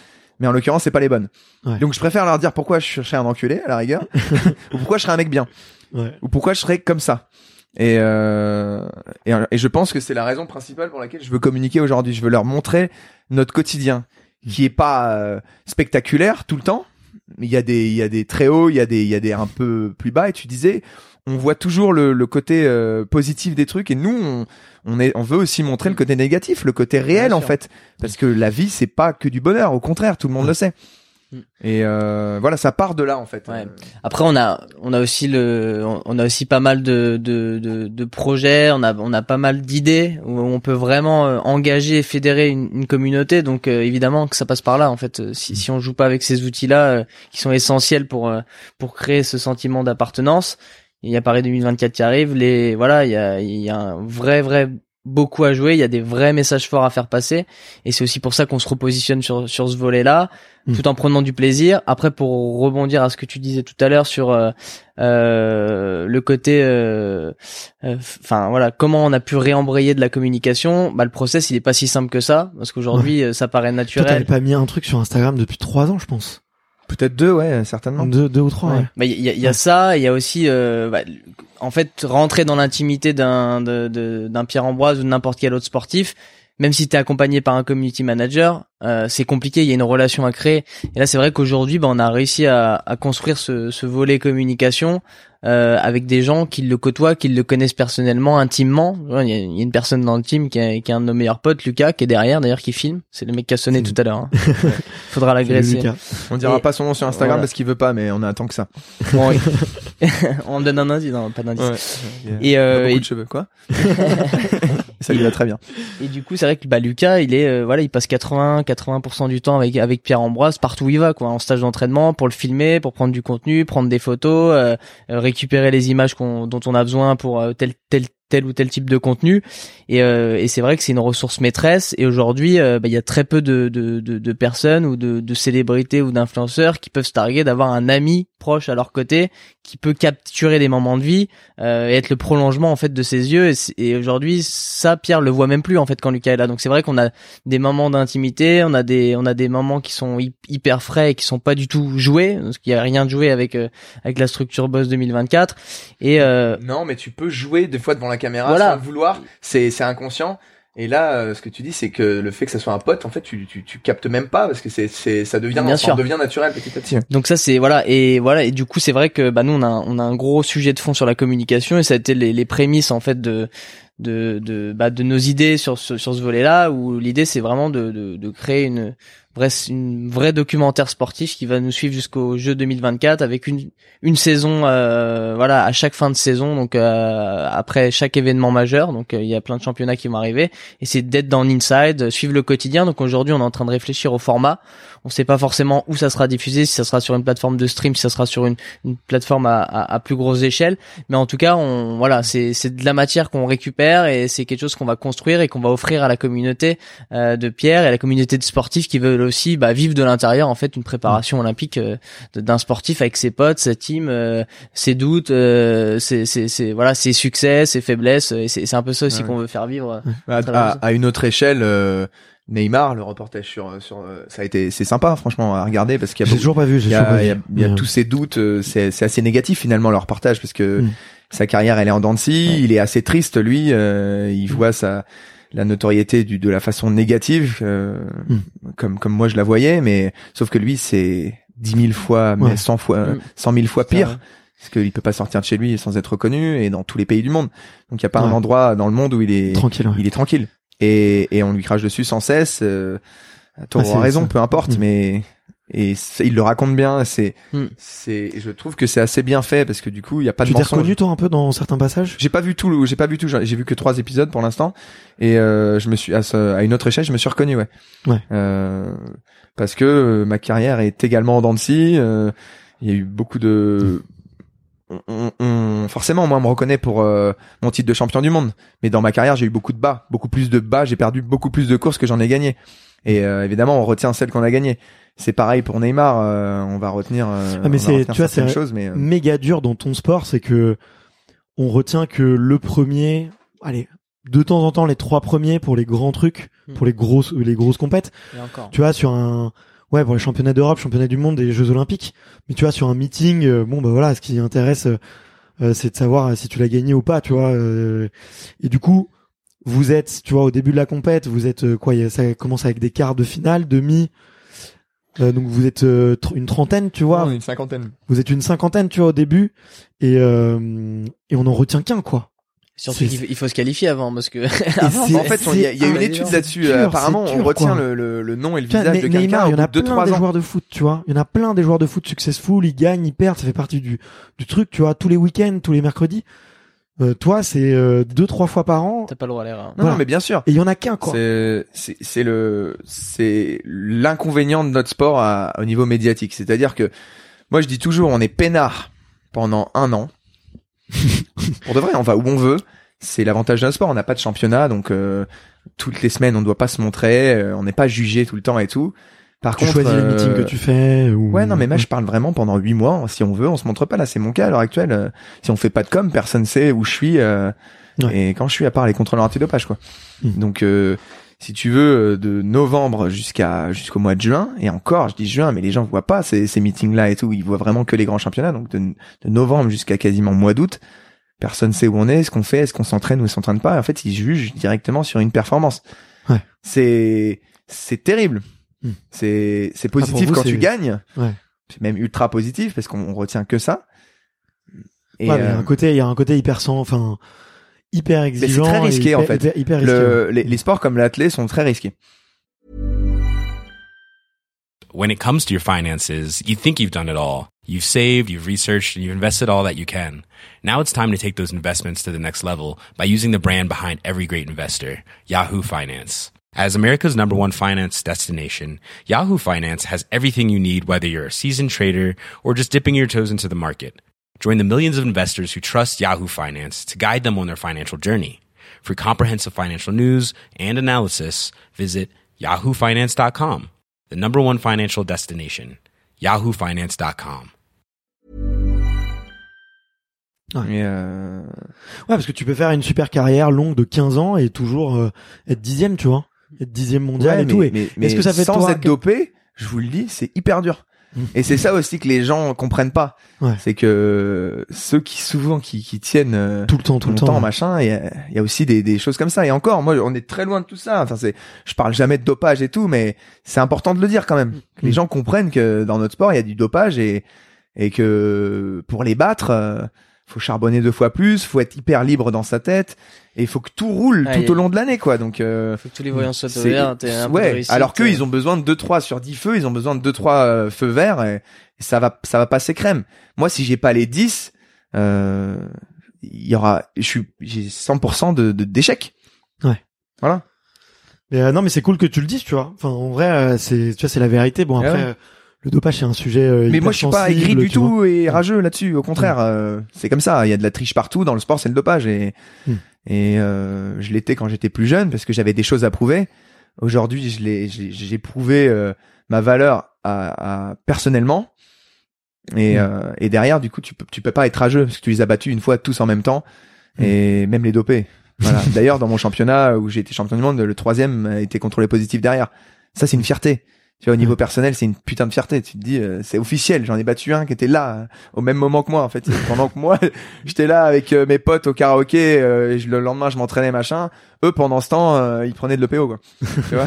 Mais en l'occurrence, c'est pas les bonnes. Ouais. Donc je préfère leur dire pourquoi je serais un enculé à la rigueur, *laughs* ou pourquoi je serais un mec bien Ouais. ou pourquoi je serais comme ça. Et, euh, et, et je pense que c'est la raison principale pour laquelle je veux communiquer aujourd'hui. Je veux leur montrer notre quotidien, qui est pas euh, spectaculaire tout le temps. Il y a des, il y a des très hauts, il y a des, il y a des un peu plus bas. Et tu disais, on voit toujours le, le côté euh, positif des trucs. Et nous, on, on est, on veut aussi montrer le côté négatif, le côté réel en fait, parce que la vie c'est pas que du bonheur. Au contraire, tout le monde le sait. Mm. Et euh, voilà, ça part de là en fait. Ouais. Après, on a, on a aussi le, on- a aussi pas mal de, de, de, de projets. On a, on a pas mal d'idées où on peut vraiment euh, engager et fédérer une, une communauté. Donc, euh, évidemment que ça passe par là. En fait, Euh, si, si on joue pas avec ces outils-là, euh, qui sont essentiels pour, euh, pour créer ce sentiment d'appartenance. Il y a Paris 2024 qui arrive. Les, voilà, il y a, il y a un vrai, vrai beaucoup à jouer. Il y a des vrais messages forts à faire passer. Et c'est aussi pour ça qu'on se repositionne sur, sur ce volet-là Mm. tout en prenant du plaisir. Après, pour rebondir à ce que tu disais tout à l'heure sur euh, euh, le côté, euh, euh, enfin voilà, comment on a pu réembrayer de la communication. Bah, le process, il est pas si simple que ça, parce qu'aujourd'hui, ça paraît Toi, t'avais naturel. pas mis un truc sur Instagram depuis trois ans, je pense. Peut-être deux, ouais, certainement. Deux, deux ou trois, ouais. Bah, il y a, il y a Ouais. ça, il y a aussi, euh, bah, en fait, rentrer dans l'intimité d'un de- de- d'un Pierre Ambroise ou de n'importe quel autre sportif. Même si t'es accompagné par un community manager, euh, c'est compliqué. Il y a une relation à créer. Et là, c'est vrai qu'aujourd'hui, bah, on a réussi à, à construire ce, ce volet communication euh, avec des gens qui le côtoient, qui le connaissent personnellement, intimement. Il y, a, il y a une personne dans le team qui est, qui est un de nos meilleurs potes, Lucas, qui est derrière, d'ailleurs, qui filme. C'est le mec qui a sonné tout à l'heure. hein. *laughs* Faudra l'agresser. On dira Et- pas son nom sur Instagram voilà. parce qu'il veut pas, mais on attend que ça. Bon, oui. *laughs* on donne un indice, non, pas d'indice. Et Et, euh, beaucoup et- de cheveux, quoi. *laughs* ça lui va très bien. *laughs* Et du coup, c'est vrai que bah Lucas, il est euh, voilà, il passe 80 80% du temps avec avec Pierre Ambroise partout où il va quoi, en stage d'entraînement pour le filmer, pour prendre du contenu, prendre des photos, euh, euh, récupérer les images qu'on dont on a besoin pour euh, tel tel tel ou tel type de contenu. Et, euh, et c'est vrai que c'est une ressource maîtresse. Et aujourd'hui euh, bah, il y a très peu de, de, de, de personnes ou de, de célébrités ou d'influenceurs qui peuvent se targuer d'avoir un ami proche à leur côté qui peut capturer des moments de vie euh, et être le prolongement en fait de ses yeux. Et, aujourd'hui ça Pierre le voit même plus en fait quand Lucas est là. Donc c'est vrai qu'on a des moments d'intimité on a des on a des moments qui sont hy- hyper frais et qui sont pas du tout joués parce qu'il y a rien de joué avec euh, avec la structure Boss 2024 et euh, Non, mais tu peux jouer des fois devant la caméra Voilà. sans le vouloir. C'est c'est inconscient. Et là, euh, ce que tu dis, c'est que le fait que ça soit un pote, en fait, tu tu, tu captes même pas parce que c'est c'est ça devient Bien ça devient naturel petit à petit. Donc ça c'est voilà et voilà et du coup c'est vrai que bah nous on a on a un gros sujet de fond sur la communication et ça a été les, les prémices en fait de de de bah, de nos idées sur ce sur ce volet-là où l'idée c'est vraiment de, de de créer une vraie une vraie documentaire sportif qui va nous suivre jusqu'au jeu 2024 avec une une saison euh, voilà à chaque fin de saison donc euh, après chaque événement majeur. Donc euh, il y a plein de championnats qui vont arriver. Et c'est d'être dans l'inside suivre le quotidien. Donc aujourd'hui on est en train de réfléchir au format. On sait pas forcément où ça sera diffusé si ça sera sur une plateforme de stream si ça sera sur une, une plateforme à, à, à plus grosse échelle. Mais en tout cas on voilà c'est c'est de la matière qu'on récupère et c'est quelque chose qu'on va construire et qu'on va offrir à la communauté euh, de Pierre et à la communauté de sportifs qui veulent aussi bah, vivre de l'intérieur en fait une préparation olympique euh, d'un sportif avec ses potes sa team euh, ses doutes euh, ses, ses, ses- voilà ses succès ses faiblesses et c'est c'est un peu ça aussi Ouais. qu'on veut faire vivre À, travers à- ça. à une autre échelle, euh, Neymar, le reportage sur sur euh, ça a été c'est sympa franchement à regarder parce qu'il y a beaucoup- toujours pas vu, j'ai il y a, il y a- vu. il y a Mais, tous ces doutes, euh, c'est c'est assez négatif finalement leur reportage parce que Mm. sa carrière elle est en dents de scie, il est assez triste lui, euh, il Mm. voit sa la notoriété du, de la façon négative euh, Mm. comme comme moi je la voyais, mais sauf que lui c'est dix mille fois, mais Ouais. cent fois, Mm. cent mille fois pire parce qu'il peut pas sortir de chez lui sans être reconnu et dans tous les pays du monde. Donc il y a pas un endroit dans le monde où il est Tranquille. ouais. il est tranquille et et on lui crache dessus sans cesse. Euh, T'auras Ah, raison, peu importe, Mm. mais et il le raconte bien. C'est Mm. c'est je trouve que c'est assez bien fait parce que du coup il y a pas Tu de t'es mensonge. reconnu toi un peu dans certains passages? J'ai pas vu tout, j'ai pas vu tout. J'ai vu que trois épisodes pour l'instant et euh, je me suis à, ce- à une autre échelle, je me suis reconnu, ouais. Ouais. Euh, parce que euh, ma carrière est également en dents de scie. euh, Il y a eu beaucoup de on, on- on- forcément, moi, on me reconnaît pour euh, mon titre de champion du monde. Mais dans ma carrière, j'ai eu beaucoup de bas, beaucoup plus de bas. J'ai perdu beaucoup plus de courses que j'en ai gagné. Et euh, évidemment, on retient celles qu'on a gagnées. C'est pareil pour Neymar. euh, on va retenir. euh, Ah, mais c'est- tu vois, c'est- choses, mais euh, méga dur dans ton sport, c'est que on retient que le premier, allez, de temps en temps les trois premiers pour les grands trucs, Hmm. pour les grosses les grosses compètes. Et encore. Tu vois sur un ouais pour les championnats d'Europe, championnats du monde, et les Jeux Olympiques. Mais tu vois sur un meeting, euh, bon bah voilà, ce qui intéresse, c'est de savoir si tu l'as gagné ou pas, tu vois. euh, et du coup, vous êtes, tu vois, au début de la compète, vous êtes quoi Ça commence avec des quarts de finale, demi. Euh, donc vous êtes euh, une trentaine, tu vois. on est une cinquantaine. Vous êtes une cinquantaine, tu vois, au début, et euh, et on en retient qu'un, quoi. Surtout qu'il faut- il faut se qualifier avant parce que *laughs* c'est- En fait, il y a, il y a une étude là-dessus. euh, dur, apparemment, on retient le, le, le nom et le visage mais de quelqu'un il y en a de deux plein trois des ans. joueurs de foot, tu vois. Il y en a plein des joueurs de foot successful, ils gagnent, ils perdent, ça fait partie du du truc, tu vois, tous les week-ends, tous les mercredis. Euh, toi, c'est euh, deux trois fois par an, t'as pas le droit à l'erreur. Non, Voilà. non, mais bien sûr. et il y en a qu'un, quoi. C'est c'est c'est le c'est l'inconvénient de notre sport à, au niveau médiatique. C'est-à-dire que moi je dis toujours on est peinard pendant un an. *laughs* Pour de vrai, on va où on veut. C'est l'avantage d'un sport. On n'a pas de championnat, donc euh, toutes les semaines on doit pas se montrer. euh, on n'est pas jugé tout le temps et tout. Par Tu contre, choisis les euh, meetings que tu fais. Ou... Ouais, non, mais moi je parle vraiment pendant huit mois. Si on veut, on se montre pas. Là, c'est mon cas à l'heure actuelle. Euh, Si on fait pas de com, personne sait où je suis. euh, Ouais. Et quand je suis, à part les contrôleurs antidopage, quoi. Mm. Donc, euh, si tu veux, euh, de novembre jusqu'à jusqu'au mois de juin, et encore, je dis juin, mais les gens voient pas ces, ces meetings-là et tout. Ils voient vraiment que les grands championnats. Donc, de, de novembre jusqu'à quasiment mois d'août, personne sait où on est, ce qu'on fait, est-ce qu'on s'entraîne ou s'entraîne pas. En fait, ils jugent directement sur une performance. Ouais. C'est c'est terrible. Mm. C'est c'est Ah, positif vous, quand c'est- tu gagnes Ouais. c'est même ultra positif parce qu'on on retient que ça. Et Ouais, mais il y a euh, un côté, il y a un côté hyper sans, enfin, hyper exigeant. très et risqué, hyper- en fait. Hyper, hyper risqué. le- les, les sports comme l'athlé sont très risqués. when it comes to your finances, you think you've done it all. You've saved, you've researched, and you've invested all that you can. Now it's time to take those investments to the next level by using the brand behind every great investor, Yahoo Finance. As America's number one finance destination, Yahoo Finance has everything you need whether you're a seasoned trader or just dipping your toes into the market. Join the millions of investors who trust Yahoo Finance to guide them on their financial journey. For comprehensive financial news and analysis, visit yahoofinance.com, the number one financial destination, yahoofinance.com. Ouais. Euh, Ouais, parce que tu peux faire une super carrière longue de 15 ans et toujours euh, être dixième, tu vois. Dixième mondial ouais, et mais, tout. Et mais- mais est-ce que ça fait sans toi être dopé, je vous le dis, c'est hyper dur. Mm. Et c'est ça aussi que les gens comprennent pas. Ouais. C'est que ceux qui souvent qui, qui tiennent euh, tout le temps, tout le temps. machin, il y y a aussi des, des choses comme ça. Et encore, moi, on est très loin de tout ça. Enfin, c'est, je parle jamais de dopage et tout, mais c'est important de le dire quand même. Que les gens comprennent que dans notre sport, il y a du dopage et et que pour les battre, euh, faut charbonner deux fois plus, faut être hyper libre dans sa tête et il faut que tout roule tout au long de l'année, quoi. Donc euh, Faut que tous les voyants soient au c'est- vert. t'es un peu de ouais. réussite, Alors qu'eux, euh. ils ont besoin de 2 3 sur 10 feux, ils ont besoin de 2 3 euh, feux verts et, et ça va ça va passer crème. Moi, si j'ai pas les 10, euh, il y aura je suis j'ai 100% de de- d'échecs. Ouais. Voilà. Mais euh, non, mais c'est cool que tu le dises, tu vois. Enfin, en vrai, euh, c'est, tu vois, c'est la vérité. Bon, Ah après, ouais. euh, le dopage, c'est un sujet. euh, Mais moi, je suis pas aigri du tout et rageux là-dessus. Au contraire, euh, c'est comme ça. Il y a de la triche partout dans le sport, c'est le dopage et Hmm. et euh, je l'étais quand j'étais plus jeune parce que j'avais des choses à prouver. Aujourd'hui, je l'ai, j'ai prouvé euh, ma valeur à, à- personnellement. Et, euh, et derrière, du coup, tu peux, tu peux pas être rageux parce que tu les as battus une fois tous en même temps et même les dopés. Voilà. *laughs* D'ailleurs, dans mon championnat où j'ai été champion du monde, le troisième a été contrôlé positif derrière. Ça, c'est une fierté. Tu vois, au niveau personnel, c'est une putain de fierté. Tu te dis, euh, c'est officiel. J'en ai battu un qui était là euh, au même moment que moi, en fait. Pendant que moi, *laughs* j'étais là avec euh, mes potes au karaoké, euh, et je- le lendemain, je m'entraînais, machin. Eux, pendant ce temps, euh, ils prenaient de l'EPO, quoi. tu vois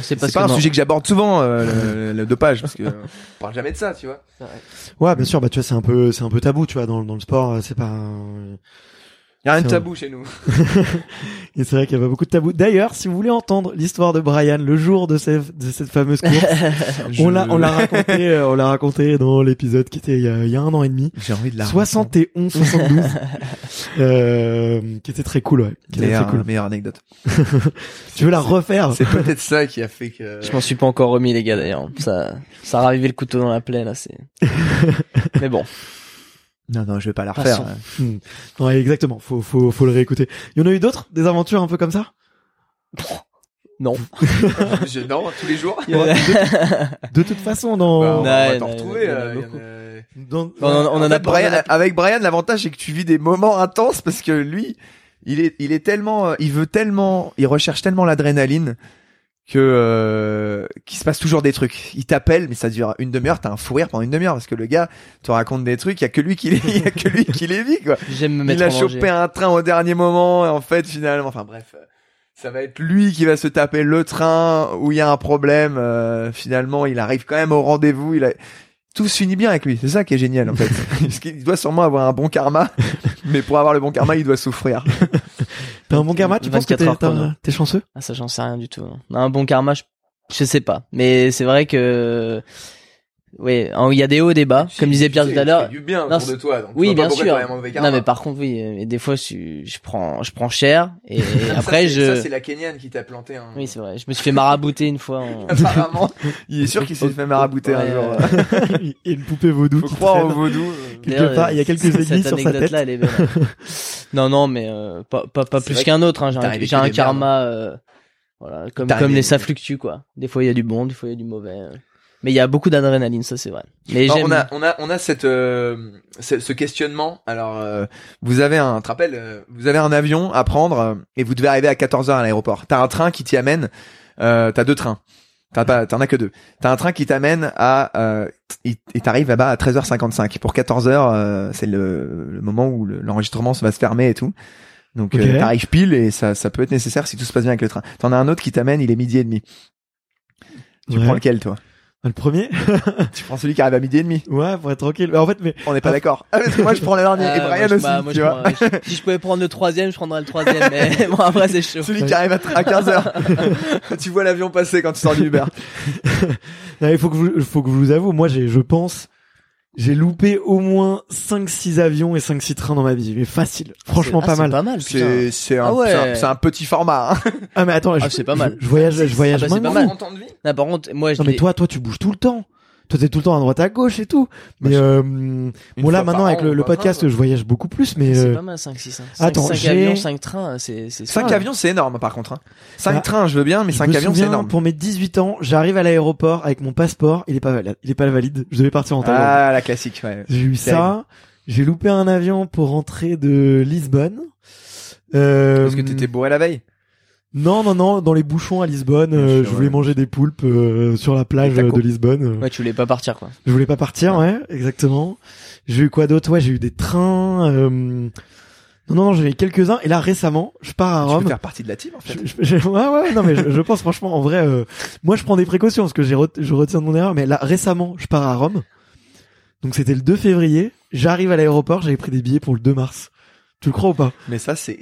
C'est *laughs* C'est pas un non. sujet que j'aborde souvent, euh, le, *laughs* le dopage, parce que euh, on parle jamais de ça, tu vois. Ouais, bien sûr, bah tu vois, c'est un peu, c'est un peu tabou, tu vois, dans, dans le sport, c'est pas. un- Il y a rien de tabou chez nous. *laughs* Et c'est vrai qu'il y a pas beaucoup de tabou. D'ailleurs, si vous voulez entendre l'histoire de Brian le jour de, cette- de cette fameuse course, *laughs* on l'a, on l'a raconté, *laughs* euh, on l'a raconté dans l'épisode qui était il y a, il y a un an et demi. J'ai envie de la 71, 72, euh, qui était très cool, ouais. Qui était meilleure, très cool. meilleure anecdote. Tu veux la refaire C'est peut-être ça qui a fait que. Je m'en suis pas encore remis les gars d'ailleurs. Ça, ça a ravivé le couteau dans la plaie là. C'est. Mais bon. Non, non, je vais pas la refaire. Hmm. Ouais, exactement. Faut, faut, faut le réécouter. Il y en a eu d'autres, des aventures un peu comme ça? Non. *laughs* Je- non, tous les jours. *laughs* De toute façon, dans, Bah, on va t'en non, retrouver. euh, On en, a. Brian- a- avec Brian, l'avantage c'est que tu vis des moments intenses parce que lui, il est, il est tellement, euh, il veut tellement, il recherche tellement l'adrénaline que euh, qu'il se passe toujours des trucs. Il t'appelle, mais ça dure une demi-heure. T'as un fou rire pendant une demi-heure parce que le gars te raconte des trucs. Il y a que lui qui les, *laughs* il y a que lui qui les vit quoi. J'aime me mettre Il a en danger. chopé un train au dernier moment et en fait finalement, enfin bref, euh, ça va être lui qui va se taper le train où il y a un problème. euh, finalement, il arrive quand même au rendez-vous. Il a tout se finit bien avec lui. C'est ça qui est génial en fait. *laughs* Qu'il doit sûrement avoir un bon karma, mais pour avoir le bon karma, il doit souffrir. *laughs* T'as un bon karma, tu penses que 24 t'es, chanceux? Ah ça j'en sais rien du tout. non. Un bon karma, je, je sais pas. Mais c'est vrai que oui, hein, il y a des hauts, des bas. Comme disait Pierre tout à l'heure. du bien Non, de toi. Donc Oui, bien sûr. Non mais par contre oui, euh, des fois je, je prends je prends cher et *laughs* après je Ça c'est la Kenyane qui t'a planté un. oui c'est vrai, je me suis fait marabouter une fois. en- *laughs* Apparemment, il est sûr qu'il s'est fait marabouter un jour. ouais. *laughs* Il y a une poupée vaudou Faut croire au vaudou. Quelque part, il y a quelques aiguilles sur sa tête. là, elle est belle. non non mais euh, pas pas, pas plus qu'un autre. Hein. J'ai un, karma euh, voilà comme comme les ça fluctue quoi. Des fois il y a du bon, des fois il y a du mauvais. Mais il y a beaucoup d'adrénaline, ça c'est vrai. Mais Alors, on a on a on a cette euh, ce, ce questionnement. Alors euh, vous avez un tu te rappelles, euh, vous avez un avion à prendre euh, et vous devez arriver à 14 heures à l'aéroport. T'as un train qui t'y amène. Euh, t'as deux trains. T'as pas t'en as que deux. T'as un train qui t'amène à euh, et t'arrives là-bas à 13h55. Pour 14 heures, euh, c'est le, le moment où le- l'enregistrement va se fermer et tout. Donc euh, t'arrives pile et ça ça peut être nécessaire si tout se passe bien avec le train. T'en as un autre qui t'amène, il est midi et demi. Tu Ouais. prends lequel toi? Le premier *laughs* Tu prends celui qui arrive à midi et demi. Ouais, pour être tranquille. Mais En fait, mais On n'est pas d'accord. Ah, parce que moi je prends le dernier Ah, et moi, Brian je- aussi. bah, moi, tu je vois. prends- je- si je pouvais prendre le troisième, je prendrais le troisième. Mais *laughs* bon, après, c'est chaud. Celui qui arrive à, à 15 heures. *laughs* tu vois l'avion passer quand tu sors du Uber. Il faut que je, faut que je vous avoue, moi, j'ai, je pense, j'ai loupé au moins 5-6 avions et 5-6 trains dans ma vie. Mais facile. Franchement, Ah, pas c'est mal. pas mal. C'est c'est un, Ah ouais. c'est un, un petit format. Hein. *laughs* Ah, mais attends, Ah, je, c'est pas mal. Je, je voyage, je voyage Ah, bah, pas mal. Non, par contre, moi, je Non, mais toi, toi, tu bouges tout le temps. Toi, t'es tout le temps à droite à gauche et tout. Bah, Mais, je- euh, bon, là, maintenant, avec an, le, le quoi. podcast, je voyage beaucoup plus, mais, c'est euh, pas mal 5 6 hein. Attends, 5 j'ai- avions, 5 trains, c'est c'est 5 ça. avions, c'est énorme par contre. Hein. 5 Bah, trains, je veux bien, mais je 5 me avions, c'est énorme. pour mes 18 ans, j'arrive à l'aéroport avec mon passeport, il est pas valide, il est pas valide. Je devais partir en Thaïlande. Ah, la classique, ouais. J'ai eu ça. J'ai loupé un avion pour rentrer de Lisbonne. Euh, Parce que t'étais bourré la veille. Non, non, non, dans les bouchons à Lisbonne, euh, sûr, je voulais ouais. manger des poulpes euh, sur la plage de Lisbonne. Ouais, tu voulais pas partir, quoi. Je voulais pas partir, ouais, exactement. J'ai eu quoi d'autre? Ouais, j'ai eu des trains. euh, Non, non, non, j'ai eu quelques-uns. Et là, récemment, je pars à Tu peux Rome. faire partie de la team en fait. Je- je- je- ouais, ouais, non, mais je, je pense franchement, en vrai, euh, moi, je prends des précautions parce que j'ai re- je retiens de mon erreur. Mais là, récemment, je pars à Rome. Donc, c'était le 2 février. J'arrive à l'aéroport. J'avais pris des billets pour le 2 mars. Tu le crois ou pas Mais ça, c'est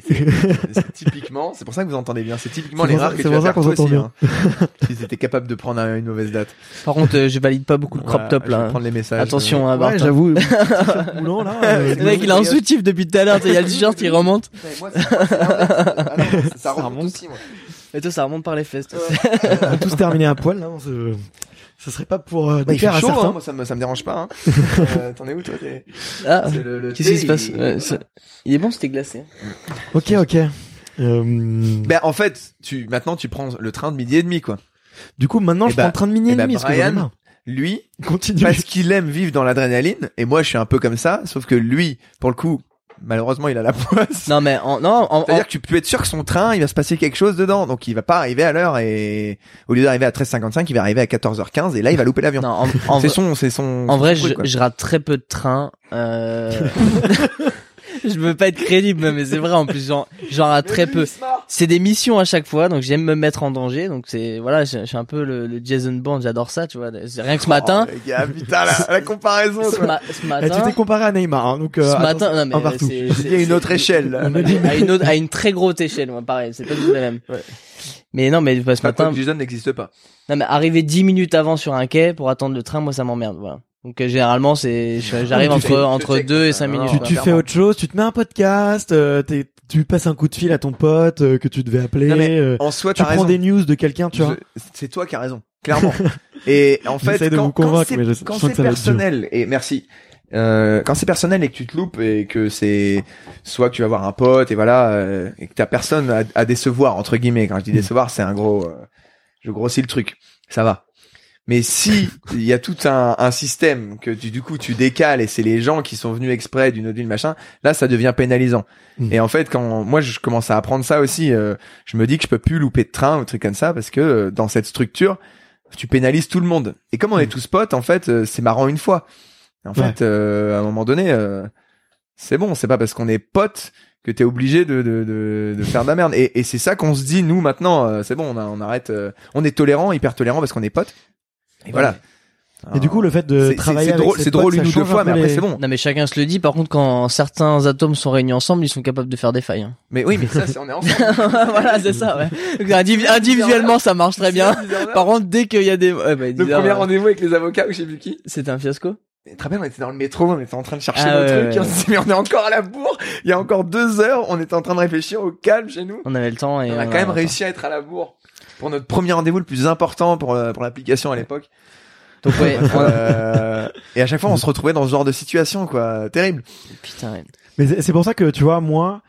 typiquement, c'est pour ça que vous entendez bien. C'est typiquement les rares que tu pour vas ça faire qu'on toi aussi. Hein. Ils étaient capables de prendre un- une mauvaise date. Par contre, euh, je valide pas beaucoup le crop Voilà, top, je vais là. prendre les messages. Attention, hein, Ouais, j'avoue. moulant, là. euh, Le mec, il a un soutif depuis tout à l'heure, il y a le t-shirt qui remonte. Ouais, moi. Ah ça, ça remonte remonte. aussi, moi. Et toi, ça remonte par les fesses, toi. *laughs* on va tous terminer à poil, là. on se- Ça serait pas pour euh, Bah, il fait chaud, certains. hein, moi ça me, ça me dérange pas. Hein. *laughs* euh, T'en es où toi t'es- Ah, c'est le- le qu'est-ce qui se passe il- Ouais, c'est- Il est bon, c'était glacé. Ok, ok. Euh, Ben en fait, tu maintenant tu prends le train de midi et demi quoi. du coup, maintenant, Eh je bah- prends le train de mini eh et bah, demi. parce que Brian. Lui, Continue. parce qu'il aime vivre dans l'adrénaline, et moi je suis un peu comme ça, sauf que lui, pour le coup, malheureusement il a la *laughs* poisse. Non mais en, non, en, C'est-à-dire que tu peux être sûr que son train, il va se passer quelque chose dedans, donc il va pas arriver à l'heure et au lieu d'arriver à 13h55, il va arriver à 14h15 et là il va louper l'avion. non, en, en, C'est son, c'est son. en son vrai, truc, je, je rate très peu de trains. Euh... *laughs* *laughs* je veux pas être crédible, mais c'est vrai en plus, j'en j'en rate très peu. C'est des missions à chaque fois, donc j'aime me mettre en danger. Donc c'est voilà, je, je suis un peu le, le Jason Bourne, j'adore ça, tu vois. Rien que ce matin, Oh, les gars, putain, la, la comparaison. ce, ma- ce Eh, matin, tu t'es comparé à Neymar, hein, donc euh, ce matin, non mais un partout. c'est- Il y a une autre échelle. là. À une autre, à une très grosse échelle, moi, pareil, c'est pas du tout la même. Mais non, mais ce matin, Jason n'existe pas. non mais arriver 10 minutes avant sur un quai pour attendre le train, moi ça m'emmerde, voilà. Donc euh, généralement c'est, j'arrive tu entre fais- entre tu 2 et sais, 5 non, minutes. tu, tu fais autre chose, tu te mets un podcast, euh, t'es- tu passes un coup de fil à ton pote euh, que tu devais appeler, Non, mais euh, En soi, tu prends raison. des news de quelqu'un, tu vois. C'est toi qui as raison, clairement. *laughs* et en fait, J'essaie de quand, vous quand convaincre, c'est personnel, et merci, euh, quand c'est personnel et que tu te loupes et que c'est soit que tu vas voir un pote et voilà euh, et que t'as personne à, à décevoir entre guillemets. Quand je dis Mm. décevoir, c'est un gros, euh, je grossis le truc, ça va. Mais si il y a tout un, un système que tu, du coup tu décales et c'est les gens qui sont venus exprès d'une autre ville machin, là ça devient pénalisant. Mm. Et en fait quand moi je commence à apprendre ça aussi, euh, je me dis que je peux plus louper de train ou truc comme ça parce que euh, dans cette structure tu pénalises tout le monde. Et comme on est tous potes en fait euh, c'est marrant une fois. En Ouais. fait euh, à un moment donné euh, c'est bon, c'est pas parce qu'on est potes que t'es obligé de, de, de, de faire de la merde. Et, et c'est ça qu'on se dit nous maintenant. euh, c'est bon, on, a- on arrête. euh, on est tolérant, hyper tolérant parce qu'on est potes. Et voilà. Et du coup, le fait de travailler c'est avec drôle, c'est drôle une ou deux fois, mais après c'est bon. Non mais chacun se le dit. Par contre, quand certains atomes sont réunis ensemble, ils sont capables de faire des failles. hein. Mais oui, mais ça, c'est on est ensemble. *laughs* voilà, c'est ça. Ouais. *laughs* Individuellement, ça marche très bien. Par contre, dès qu'il y a des, ouais, bah, le 10 heures, premier rendez-vous avec les avocats ou je sais plus qui. c'est un fiasco. Et Très bien, on était dans le métro, on était en train de chercher Ah nos ouais, trucs, ouais. on se dit, mais on est encore à la bourre. Il y a encore deux heures, on était en train de réfléchir au calme chez nous. On avait le temps et on a quand même réussi à être à la bourre pour notre premier rendez-vous le plus important pour euh, pour l'application à l'époque. Donc ouais, Euh, et à chaque fois, on se retrouvait dans ce genre de situation, quoi. Terrible. putain. Mais c'est pour ça que tu vois, moi,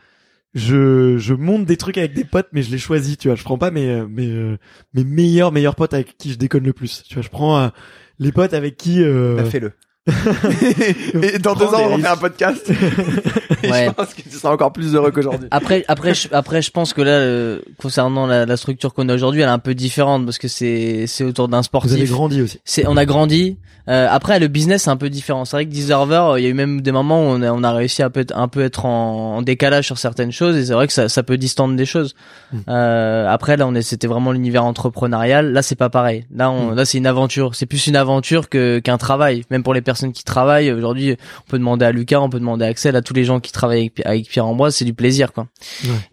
je je monte des trucs avec des potes, mais je les choisis. Tu vois, je prends pas mes euh, mes euh, mes meilleurs meilleurs potes avec qui je déconne le plus. Tu vois, je prends euh, les potes avec qui. Euh... Bah, fais-le. Et dans deux ans, on refait un podcast. *laughs* et Ouais. je pense que tu seras encore plus heureux qu'aujourd'hui. Après, après, je, après, je pense que là, euh, concernant la, la structure qu'on a aujourd'hui, elle est un peu différente parce que c'est, c'est autour d'un Vous avez sportif. grandi aussi. C'est, on a grandi. Euh, après, le business c'est un peu différent. C'est vrai que Deserver, euh, il y a eu même des moments où on a, on a réussi à peut un peu être en, en décalage sur certaines choses et c'est vrai que ça, ça peut distendre des choses. Mm. Euh, après, là, on est, c'était vraiment l'univers entrepreneurial. Là, c'est pas pareil. Là, on, Mm. là, c'est une aventure. C'est plus une aventure que qu'un travail. Même pour les personnes qui travaillent aujourd'hui, on peut demander à Lucas, on peut demander à Axel, à tous les gens qui travaillent avec, avec Pierre Ambroise, c'est du plaisir, quoi.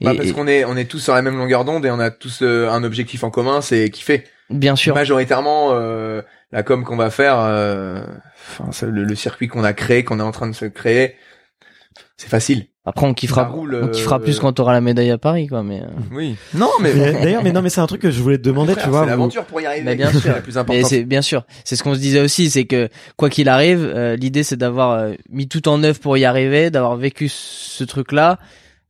Et- Bah, parce et- qu'on est, on est tous sur la même longueur d'onde et on a tous euh, un objectif en commun, c'est kiffer. bien sûr. Majoritairement, euh, la com qu'on va faire, euh, enfin, le, le circuit qu'on a créé, qu'on est en train de se créer, c'est facile. Après, on kiffera, roule, on kiffera euh, plus quand t'auras la médaille à Paris, quoi. Mais, euh, Oui. Non, mais, *laughs* Mais D'ailleurs, mais non, mais c'est un truc que je voulais te demander. Frère, tu vois, c'est vous- l'aventure pour y arriver. Bah, bien C'est sûr. la plus mais importante. c'est bien sûr. C'est ce qu'on se disait aussi, c'est que quoi qu'il arrive, euh, l'idée c'est d'avoir euh, mis tout en œuvre pour y arriver, d'avoir vécu ce truc-là.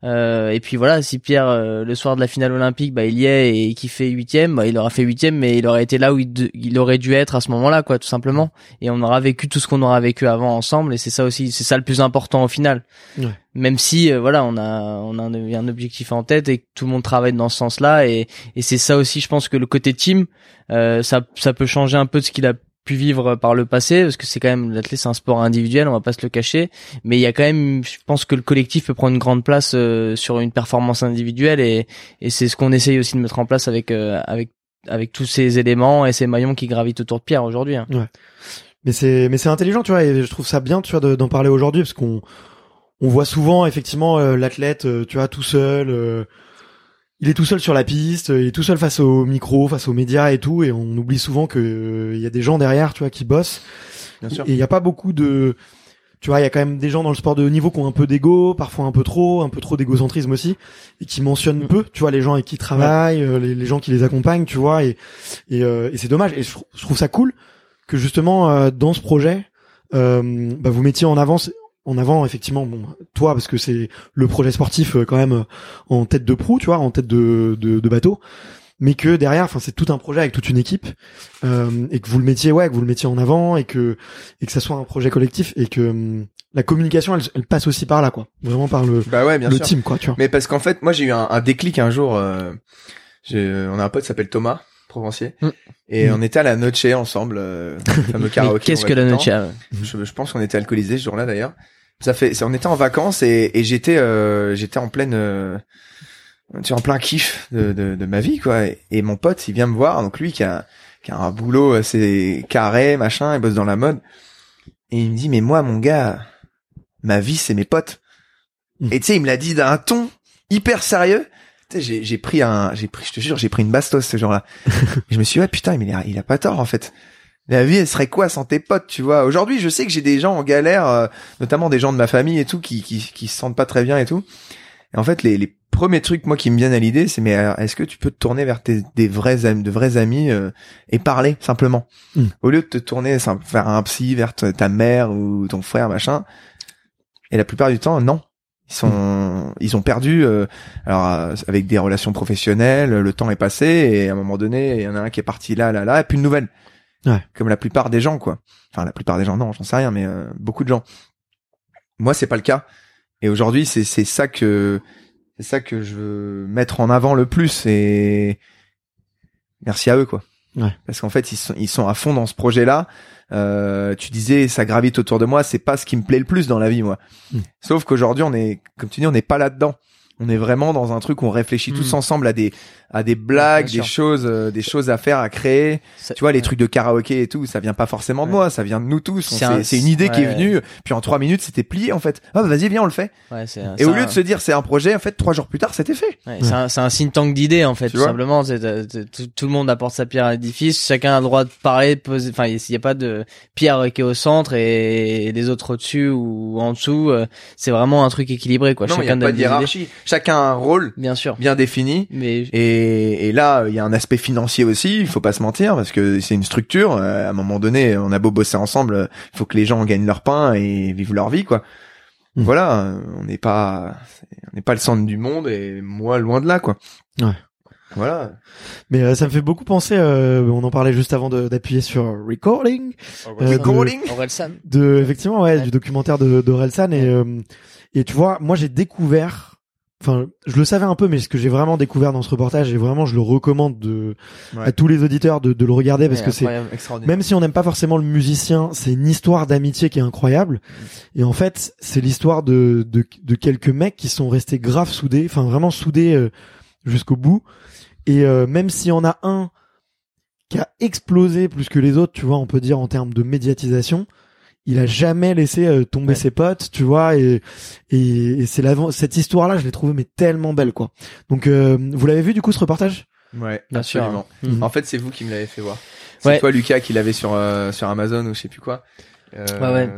Euh, et puis voilà, si Pierre euh, le soir de la finale olympique, bah il y est et qu'il fait huitième, bah il aura fait huitième, mais il aurait été là où il, de- il aurait dû être à ce moment-là, quoi, tout simplement. Et on aura vécu tout ce qu'on aura vécu avant ensemble, et c'est ça aussi, c'est ça le plus important au final. Ouais. Même si euh, voilà, on a on a un, un objectif en tête et que tout le monde travaille dans ce sens-là, et et c'est ça aussi, je pense que le côté team, euh, ça ça peut changer un peu de ce qu'il a pu vivre par le passé parce que c'est quand même l'athlète c'est un sport individuel on va pas se le cacher mais il y a quand même je pense que le collectif peut prendre une grande place euh, sur une performance individuelle et et c'est ce qu'on essaye aussi de mettre en place avec euh, avec avec tous ces éléments et ces maillons qui gravitent autour de Pierre aujourd'hui hein. Mais c'est mais c'est intelligent, tu vois, et je trouve ça bien, tu vois, de- d'en parler aujourd'hui parce qu'on on voit souvent effectivement euh, l'athlète, euh, tu vois, tout seul. Il est tout seul sur la piste, il est tout seul face au micro, face aux médias et tout, et on oublie souvent que euh, il y a des gens derrière, tu vois, qui bossent. Bien sûr. Et il y a pas beaucoup de, tu vois, il y a quand même des gens dans le sport de haut niveau qui ont un peu d'ego, parfois un peu trop, un peu trop d'égocentrisme aussi, et qui mentionnent peu, tu vois, les gens avec qui ils travaillent, euh, les, les gens qui les accompagnent, tu vois, et et, euh, et c'est dommage. Et je trouve ça cool que justement euh, dans ce projet, euh, bah, vous mettiez en avance en avant effectivement bon toi parce que c'est le projet sportif euh, quand même euh, en tête de proue tu vois en tête de, de, de bateau mais que derrière enfin c'est tout un projet avec toute une équipe euh, et que vous le mettiez ouais que vous le mettiez en avant et que et que ça soit un projet collectif et que hum, la communication, elle, elle passe aussi par là, quoi. Vraiment par le, Bah ouais, bien le sûr. team, quoi, tu vois. Mais parce qu'en fait, moi j'ai eu un, un déclic un jour. Euh, j'ai- on a un pote qui s'appelle Thomas Provencier Mm. et Mm. on était à la Noche ensemble, euh, le fameux *laughs* Mais karaoké. Qu'est-ce que la noche temps. je, je pense qu'on était alcoolisés ce jour-là d'ailleurs. Ça fait, on était en vacances et, et j'étais, euh, j'étais en pleine, euh, tu sais, en plein kiff de, de, de ma vie quoi. Et, et mon pote, il vient me voir, donc lui qui a, qui a un boulot assez carré, machin, il bosse dans la mode, et il me dit mais moi mon gars, ma vie c'est mes potes. Mm. Et tu sais, il me l'a dit d'un ton hyper sérieux. J'ai, j'ai pris un, j'ai pris, je te jure, j'ai pris une bastos ce jour-là. *laughs* Et je me suis dit, ouais, putain, mais il a, il a pas tort, en fait. La vie, elle serait quoi sans tes potes, tu vois? Aujourd'hui, je sais que j'ai des gens en galère, euh, notamment des gens de ma famille et tout, qui, qui, qui se sentent pas très bien et tout. Et en fait, les, les premiers trucs, moi, qui me viennent à l'idée, c'est, mais est-ce que tu peux te tourner vers tes, des vrais amis, de vrais amis, euh, et parler, simplement? Mm. Au lieu de te tourner vers un psy, vers ta mère ou ton frère, machin. Et la plupart du temps, non. Ils sont, ils ont perdu, euh, alors euh, avec des relations professionnelles, le temps est passé et à un moment donné, il y en a un qui est parti là, là, là, et plus de nouvelles. Ouais. Comme la plupart des gens, quoi. Enfin, la plupart des gens, non, j'en sais rien, mais euh, beaucoup de gens. Moi, c'est pas le cas. Et aujourd'hui, c'est c'est ça que c'est ça que je veux mettre en avant le plus. Et merci à eux, quoi. Ouais. Parce qu'en fait, ils sont ils sont à fond dans ce projet-là. Euh, tu disais, ça gravite autour de moi. C'est pas ce qui me plaît le plus dans la vie, moi. Mm. Sauf qu'aujourd'hui, on est, comme tu dis, on n'est pas là-dedans. On est vraiment dans un truc où on réfléchit tous ensemble à des à des blagues, des choses, euh, des choses à faire, à créer. Ça- Tu vois, les trucs de karaoké et tout, ça vient pas forcément de Ouais. moi, ça vient de nous tous. C'est un- une idée qui est venue, puis en trois minutes, c'était plié en fait. Ah bah vas-y, viens, on le fait. Et au un- lieu de se dire c'est un projet, en fait, trois jours plus tard, c'était fait. Ouais, c'est un, c'est un think tank d'idées en fait, tout simplement. Euh, tout, tout le monde apporte sa pierre à l'édifice. Chacun a le droit de parler, de poser. Enfin, il n'y a pas de pierre qui est au centre et les autres au-dessus ou en dessous. euh, C'est vraiment un truc équilibré quoi. non, il y a Chacun pas de hiérarchie. Chacun a un rôle Bien sûr. bien défini. Mais Et, et là, il y a un aspect financier aussi, il faut pas se mentir, parce que c'est une structure. euh, À un moment donné, on a beau bosser ensemble, il faut que les gens gagnent leur pain et vivent leur vie, quoi. Mm. Voilà, on n'est pas, on n'est pas le centre du monde et moi loin de là, quoi. Ouais. Voilà. Mais euh, ça me fait beaucoup penser, euh, on en parlait juste avant de- d'appuyer sur recording, Euh, Recording. Orelsan. de effectivement ouais, Ouais. du documentaire de d'Orelsan et euh, et tu vois, moi j'ai découvert enfin je le savais un peu mais ce que j'ai vraiment découvert dans ce reportage et vraiment je le recommande de Ouais. à tous les auditeurs de, de le regarder parce Ouais, que c'est même si on n'aime pas forcément le musicien, c'est une histoire d'amitié qui est incroyable. Et en fait, c'est l'histoire de, de, de quelques mecs qui sont restés grave soudés, enfin vraiment soudés euh, jusqu'au bout. Et euh, même s'il y en a un qui a explosé plus que les autres, tu vois, on peut dire en termes de médiatisation, il a jamais laissé euh, tomber Ouais. ses potes, tu vois, et et, et c'est l'avant cette histoire-là, je l'ai trouvée mais tellement belle, quoi. Donc, euh, vous l'avez vu du coup ce reportage? Ouais, Bien sûr. absolument. Mhm. En fait, c'est vous qui me l'avez fait voir. C'est Ouais. toi, Lucas, qui l'avait sur euh, sur Amazon ou je sais plus quoi. Euh, Ouais, ouais.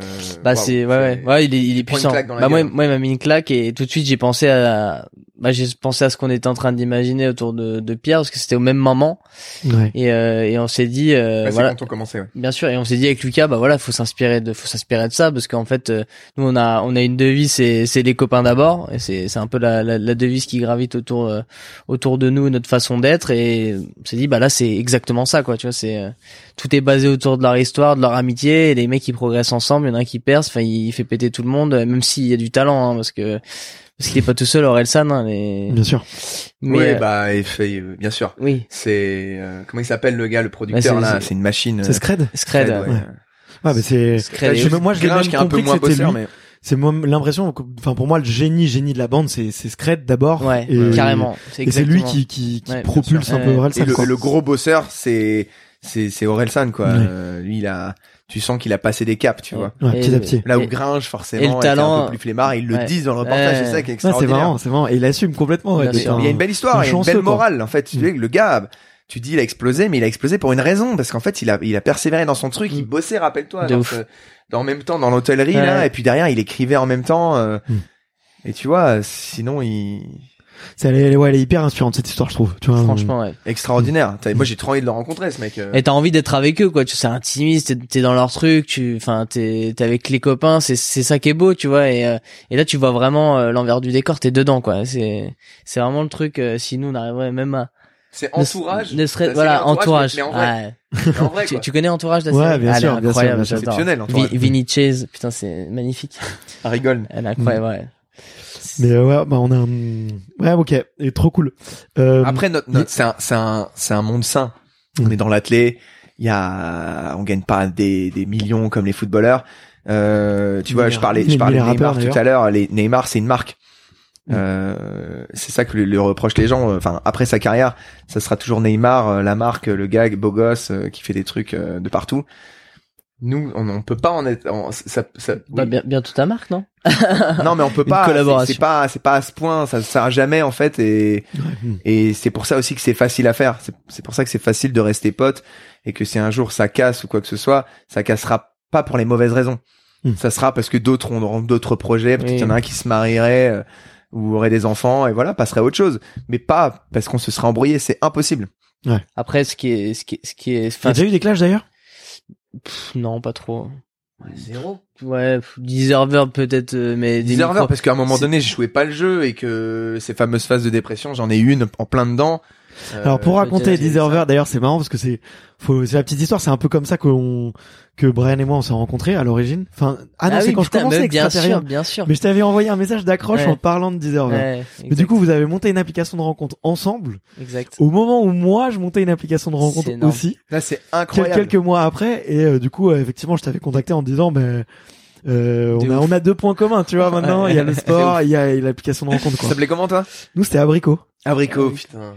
Bah waouh, c'est ouais ouais ouais il est il est puissant. Bah moi il m'a mis une claque et tout de suite j'ai pensé à bah j'ai pensé à ce qu'on était en train d'imaginer autour de de Pierre parce que c'était au même moment Ouais. et euh, et on s'est dit euh, voilà quand on commençait, ouais. Bien sûr, et on s'est dit avec Lucas, bah voilà, faut s'inspirer de, faut s'inspirer de ça, parce qu'en fait, euh, nous on a, on a une devise, c'est, c'est les copains d'abord, et c'est, c'est un peu la, la, la devise qui gravite autour, euh, autour de nous, notre façon d'être, et on s'est dit, bah là, c'est exactement ça, quoi, tu vois, c'est, euh, tout est basé autour de leur histoire, de leur amitié, et les mecs qui progressent ensemble, il y en a un qui perce, enfin, il fait péter tout le monde, même s'il y a du talent, hein, parce que, parce qu'il est pas tout seul, Orelsan, hein, les... Bien sûr. mais, ouais, euh, bah, et fait, euh, bien sûr. oui, C'est euh, comment il s'appelle le gars, le producteur c'est- là? c'est- une machine. C'est euh, Scred Scred, Scred, ouais. ouais. Ouais, mais c'est Scred, je- et- moi, je l'ai même compris que moins c'était lui. mais C'est moi l'impression, enfin pour moi le génie, génie de la bande, c'est c'est Scred d'abord. ouais, et, carrément, c'est Et c'est lui qui qui, qui Ouais, propulse un peu. Orelsan. et le, gros bosseur, c'est c'est c'est Orelsan quoi. Euh, lui, il a, tu sens qu'il a passé des caps, tu vois. Ouais, Et- petit à petit. Là où et- Gringe forcément et le était un talent- peu plus flemmard, ils le Ouais. disent dans le reportage, c'est ça qui est Ouais, c'est extraordinaire. marrant, c'est marrant. Et il assume complètement. un- Il y a une belle histoire, un il y a une belle quoi. morale en fait. Tu Mm. sais, le gars, tu dis il a explosé, mais il a explosé pour une raison parce qu'en fait il a il a persévéré dans son truc, il Mm. bossait, rappelle-toi, dans, ce- dans- en même temps dans l'hôtellerie Ouais. là, et puis derrière il écrivait en même temps. euh, Mm. Et tu vois, sinon il C'est elle, est- ouais, elle est hyper inspirante cette histoire, je trouve. Tu vois. Franchement, ouais. extraordinaire. T'as- Moi j'ai trop envie de le rencontrer ce mec. euh. Et t'as envie d'être avec eux, quoi. Tu sais, c'est intimiste, t'es, t'es dans leur truc, tu, enfin, t'es, t'es avec les copains, c'est, c'est ça qui est beau, tu vois. Et, euh, et là, tu vois vraiment euh, l'envers du décor, t'es dedans, quoi. C'est, c'est vraiment le truc. euh, si nous on arriverait même à, C'est entourage. ne serait, voilà, entourage. Mais en vrai, Ouais. en vrai, *laughs* tu, connais Entourage la Ouais, bien Elle est sûr, bien sûr, incroyable, bien sûr. j'adore. Exceptionnel, Entourage. Vi- Vinny Chase, putain, c'est magnifique. Ah, rigole. Elle est incroyable, ouais. Mais euh, ouais, bah on a un... ouais, ok, et trop cool. Euh, Après, notre, notre- c'est un, c'est un, c'est un monde sain. On est dans l'athlé. Il y a, on gagne pas des, des millions comme les footballeurs. Euh, tu vois, je parlais, je parlais de Neymar tout à l'heure. Les Neymar, c'est une marque. Euh, c'est ça que le, le reprochent les gens. Enfin, après sa carrière, ça sera toujours Neymar, euh, la marque, le gars beau gosse euh, qui fait des trucs euh, de partout. Nous, on, on peut pas en être. en- ça, ça, Bah, bien, bientôt ta marque, non *laughs* non, mais on peut pas. c'est- pas, c'est pas à ce point. Ça sert à jamais en fait. Et et c'est pour ça aussi que c'est facile à faire. C'est- C'est pour ça que c'est facile de rester pote et que si un jour ça casse ou quoi que ce soit, ça cassera pas pour les mauvaises raisons. Hmm. Ça sera parce que d'autres auront d'autres projets, peut-être Oui. qu'il y en a un qui se marierait euh, ou aurait des enfants et voilà, passerait à autre chose. Mais pas parce qu'on se serait embrouillé, c'est impossible. Après, ce qui est, ce qui est, ce qui est, T'as déjà eu des clashs d'ailleurs? Pff, non, pas trop. Zéro. Ouais, Deserver peut-être, euh, mais des Deserver micros- parce qu'à un moment donné, je jouais pas le jeu et que ces fameuses phases de dépression, j'en ai eu une en plein dedans. Euh, Alors pour raconter Deserver, d'ailleurs c'est marrant parce que c'est faut c'est la petite histoire, c'est un peu comme ça qu'on que Brian et moi on s'est rencontrés à l'origine. Enfin ah non c'est oui, quand putain, je commençais bien sûr, bien sûr. Mais je t'avais envoyé un message d'accroche Ouais. en parlant de Deserver. Ouais, Mais du coup vous avez monté une application de rencontre ensemble exact. au moment où moi je montais une application de rencontre aussi Là, c'est incroyable. quelques mois après et euh, du coup euh, effectivement je t'avais contacté en te disant ben euh, on a on a deux points communs tu vois *laughs* maintenant il y a le sport *laughs* il y a l'application de rencontre Ça quoi. s'appelait comment toi? Nous c'était Abricot. Abricot. Ah oui. putain.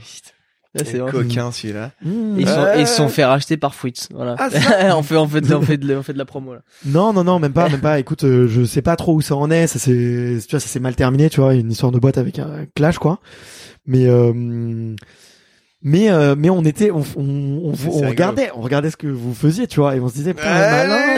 C'est coquin celui-là. Mmh. Ils, sont, Ouais. ils se sont fait racheter par Fruits, voilà. Ah, ça *laughs* on fait, on fait, de, on fait de, on fait de la promo là. Non, non, non, même pas, même pas. Écoute, euh, je sais pas trop où ça en est. Ça c'est, tu vois, ça s'est mal terminé, tu vois, une histoire de boîte avec un clash, quoi. Mais, euh, mais, euh, mais on était, on, on, on, regardait, on regardait ce que vous faisiez, tu vois, et on se disait, *laughs* malin,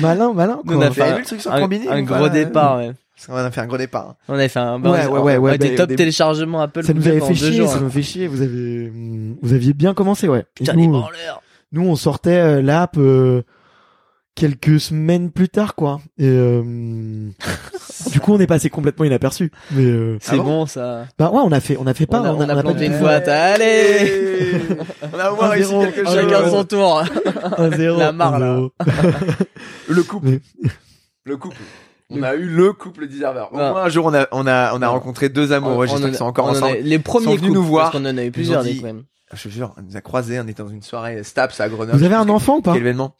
malin, malin. On a fait avez un, vu le truc sur un- gros départ, ouais. On a fait un gros départ. hein. On avait fait un, bah, Ouais, on- ouais, ouais, on ouais, des- top des- téléchargement Apple. Ça nous avait fait chier, jours, ça hein. nous fait chier. Vous avez, vous aviez bien commencé, ouais. Et Putain, nous, branleurs. nous, on sortait euh, l'app euh, quelques semaines plus tard, quoi. Et euh, du coup, on est passé complètement inaperçu. Mais euh, C'est bon bon, ça. bah ouais, on a fait, on a fait pas, on a, on a pas planté du une tout boîte. Allez! On a au moins réussi quelque chose. Chacun son tour. Un zéro, La marre, là. Le couple. Mais- Le couple. On a eu le couple Deserver. Au Ah. moins un jour, on a, on a, on a rencontré deux amoureux. J'espère qu'ils sont encore on en a- ensemble. Les premiers sont venus couples, nous voir. Parce qu'on en a eu plusieurs, des dit- quand même. Je te jure, on nous a croisés. On était dans une soirée Staps à Grenoble. Vous avez un enfant ou pas Quel événement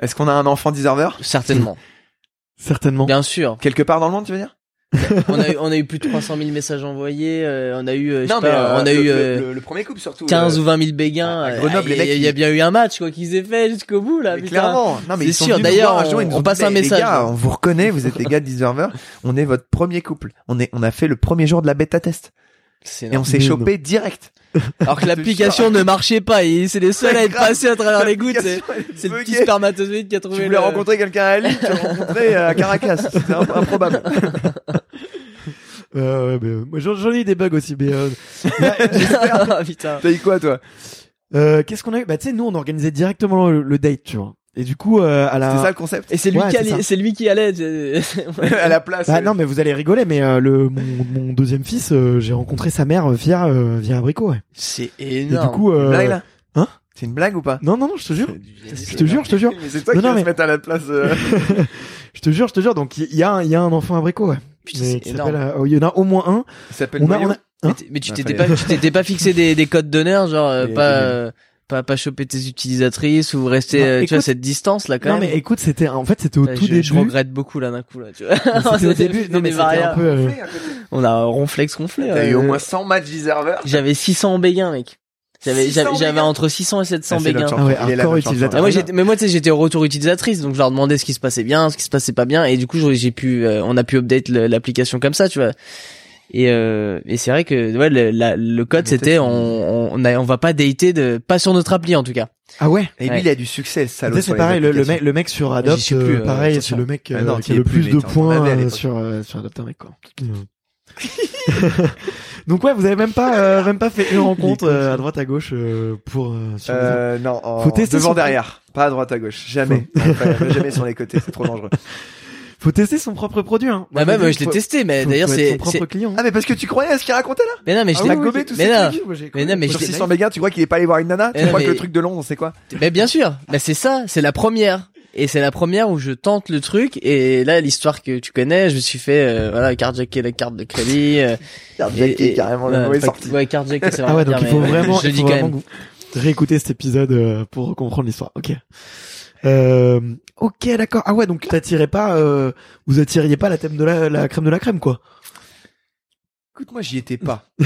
Est-ce qu'on a un enfant Deserver Certainement. Certainement. Bien sûr. Quelque part dans le monde, tu veux dire on a eu, on a eu plus de 300 000 messages envoyés, euh, on a eu, euh, Non, mais pas, euh, on a le, eu, le- euh, le- premier couple surtout. 15 euh, ou 20 000 béguins. à euh, Grenoble, il y a- y bien eu un match, quoi, qui s'est fait jusqu'au bout, là, mais clairement. Non, mais C'est ils sûr. D'ailleurs, nous on ont passe dit, un message. Les gars, on vous reconnaît, vous êtes les gars de Deserver. On est votre premier couple. On est, on a fait le premier jour de la bêta test. C'est Et on s'est chopé direct. *laughs* Alors que l'application ne marchait pas, et c'est les seuls à être Grave. passés à travers les gouttes, c'est, le petit spermatozoïde qui a Tu trouvé voulais le... rencontrer quelqu'un à Lille, tu le rencontrais à Caracas. C'était imp- improbable. *laughs* Euh, ouais, mais, euh, moi, j'en ai eu des bugs aussi, mais euh, *laughs* Ah, putain. T'as eu quoi, toi? Euh, qu'est-ce qu'on a eu? Bah tu sais, nous on organisait directement le, le date, tu vois. Et du coup, euh, à la. C'était ça le concept Et c'est lui Ouais, qui c'est c'est lui qui allait. c'est- *laughs* À la place. Ah euh, non, mais vous allez rigoler, mais euh, le mon, mon deuxième fils, euh, j'ai rencontré sa mère via euh, via Abricot. Ouais. C'est Et énorme. du coup, Une euh, blague, là hein C'est une blague ou pas non, non, non, je te jure, Je te jure, je te jure. Mais c'est toi Non, qui non, vas mais- se mettre à la place. euh, *laughs* je te jure, je te jure. Donc il y, a un, il y a un enfant Abricot, ouais. C'est euh, il y en a au moins un. Il s'appelle On a, Noyau. on a, Mais Hein Mais tu Ah, t'étais pas, tu t'étais pas fixé des, des codes d'honneur, genre euh, Et- pas, et- euh, pas pas choper tes utilisatrices ou rester, Non, euh, tu vois cette distance là quand non même. mais écoute, c'était en fait c'était au tout je, début. je regrette beaucoup là d'un coup là, tu vois. *laughs* C'était au début. Non mais c'était un peu. euh, On a un ronflex gonflé. T'as eu au moins 100 matchs Deserver. J'avais 600 béguins, mec. J'avais 600 j'avais entre 600 et 700 Ah, béguins. Ah ouais, utilisateur. Ah, moi, j'étais, mais moi, tu sais, j'étais au retour utilisatrice, donc je leur demandais ce qui se passait bien, ce qui se passait pas bien, et du coup, j'ai pu, euh, on a pu update l'application comme ça, tu vois. Et, euh, et c'est vrai que ouais, le, la- le code c'était on, on, a- on va pas dater de pas sur notre appli en tout cas. Ah ouais? Et lui, Ouais. il a du succès, sur c'est pareil, le, le mec, le mec sur Adopt, J'y suis plus, euh, euh, pareil, c'est le mec Ah euh, non, qui a le plus, de points euh, sur euh, sur Adopt un mec quoi. *laughs* *laughs* Donc ouais, vous avez même pas euh, même pas fait une rencontre euh, à droite à gauche euh, pour euh, sur les. Euh, non, en- Faut tester devant son- derrière, pas à droite à gauche, jamais. Enfin, jamais sur les côtés, c'est trop dangereux. *laughs* faut tester son propre produit. Hein. Bah Moi, même, dis, je l'ai testé, mais d'ailleurs c'est, son propre client. Ah mais parce que tu croyais à ce qu'il racontait là mais non, mais je Ah l'ai oui, gobé oui, tous mais ces non. trucs. Moi, Mais non, mais je Sur l'ai- 600 mégas, tu crois qu'il est pas allé voir une nana Tu crois que le truc de Londres, c'est quoi Mais bien sûr, bah c'est ça, c'est la première. Et c'est la première où je tente le truc et là l'histoire que tu connais, je me suis fait euh, voilà carjacker la carte de crédit. euh, *laughs* Carjacker, carrément, le ouais, mot est pas- sorti. Ouais, carjacker, c'est Ah ouais, donc il faut vraiment, je dis quand même. réécouter cet épisode euh, pour comprendre l'histoire. Ok. Euh, ok, d'accord. Ah ouais, donc t'attirais pas, euh, vous attiriez pas la thème de la, la crème de la crème, quoi. Écoute, moi j'y étais pas. *laughs*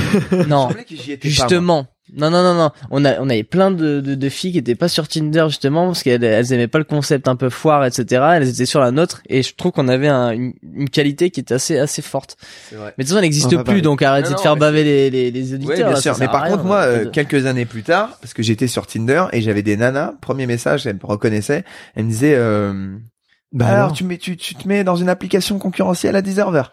Non, Il semblait que j'y étais pas, moi. justement. Non, non, non, non. On a, on avait plein de, de, de filles qui étaient pas sur Tinder justement parce qu'elles elles aimaient pas le concept un peu foire, etc. Elles étaient sur la nôtre et je trouve qu'on avait un- une, une qualité qui était assez, assez forte. C'est vrai. Mais de toute façon, elle n'existe plus, donc arrêtez Non, de non, faire baver les, les, les auditeurs. Oui, bien là, sûr. Mais par contre, moi, euh, quelques années plus tard, parce que j'étais sur Tinder et j'avais des nanas, premier message, elles me reconnaissaient, elles me disaient, euh, Bah alors, alors. tu, mets, tu, tu te mets dans une application concurrentielle à 10 serveur.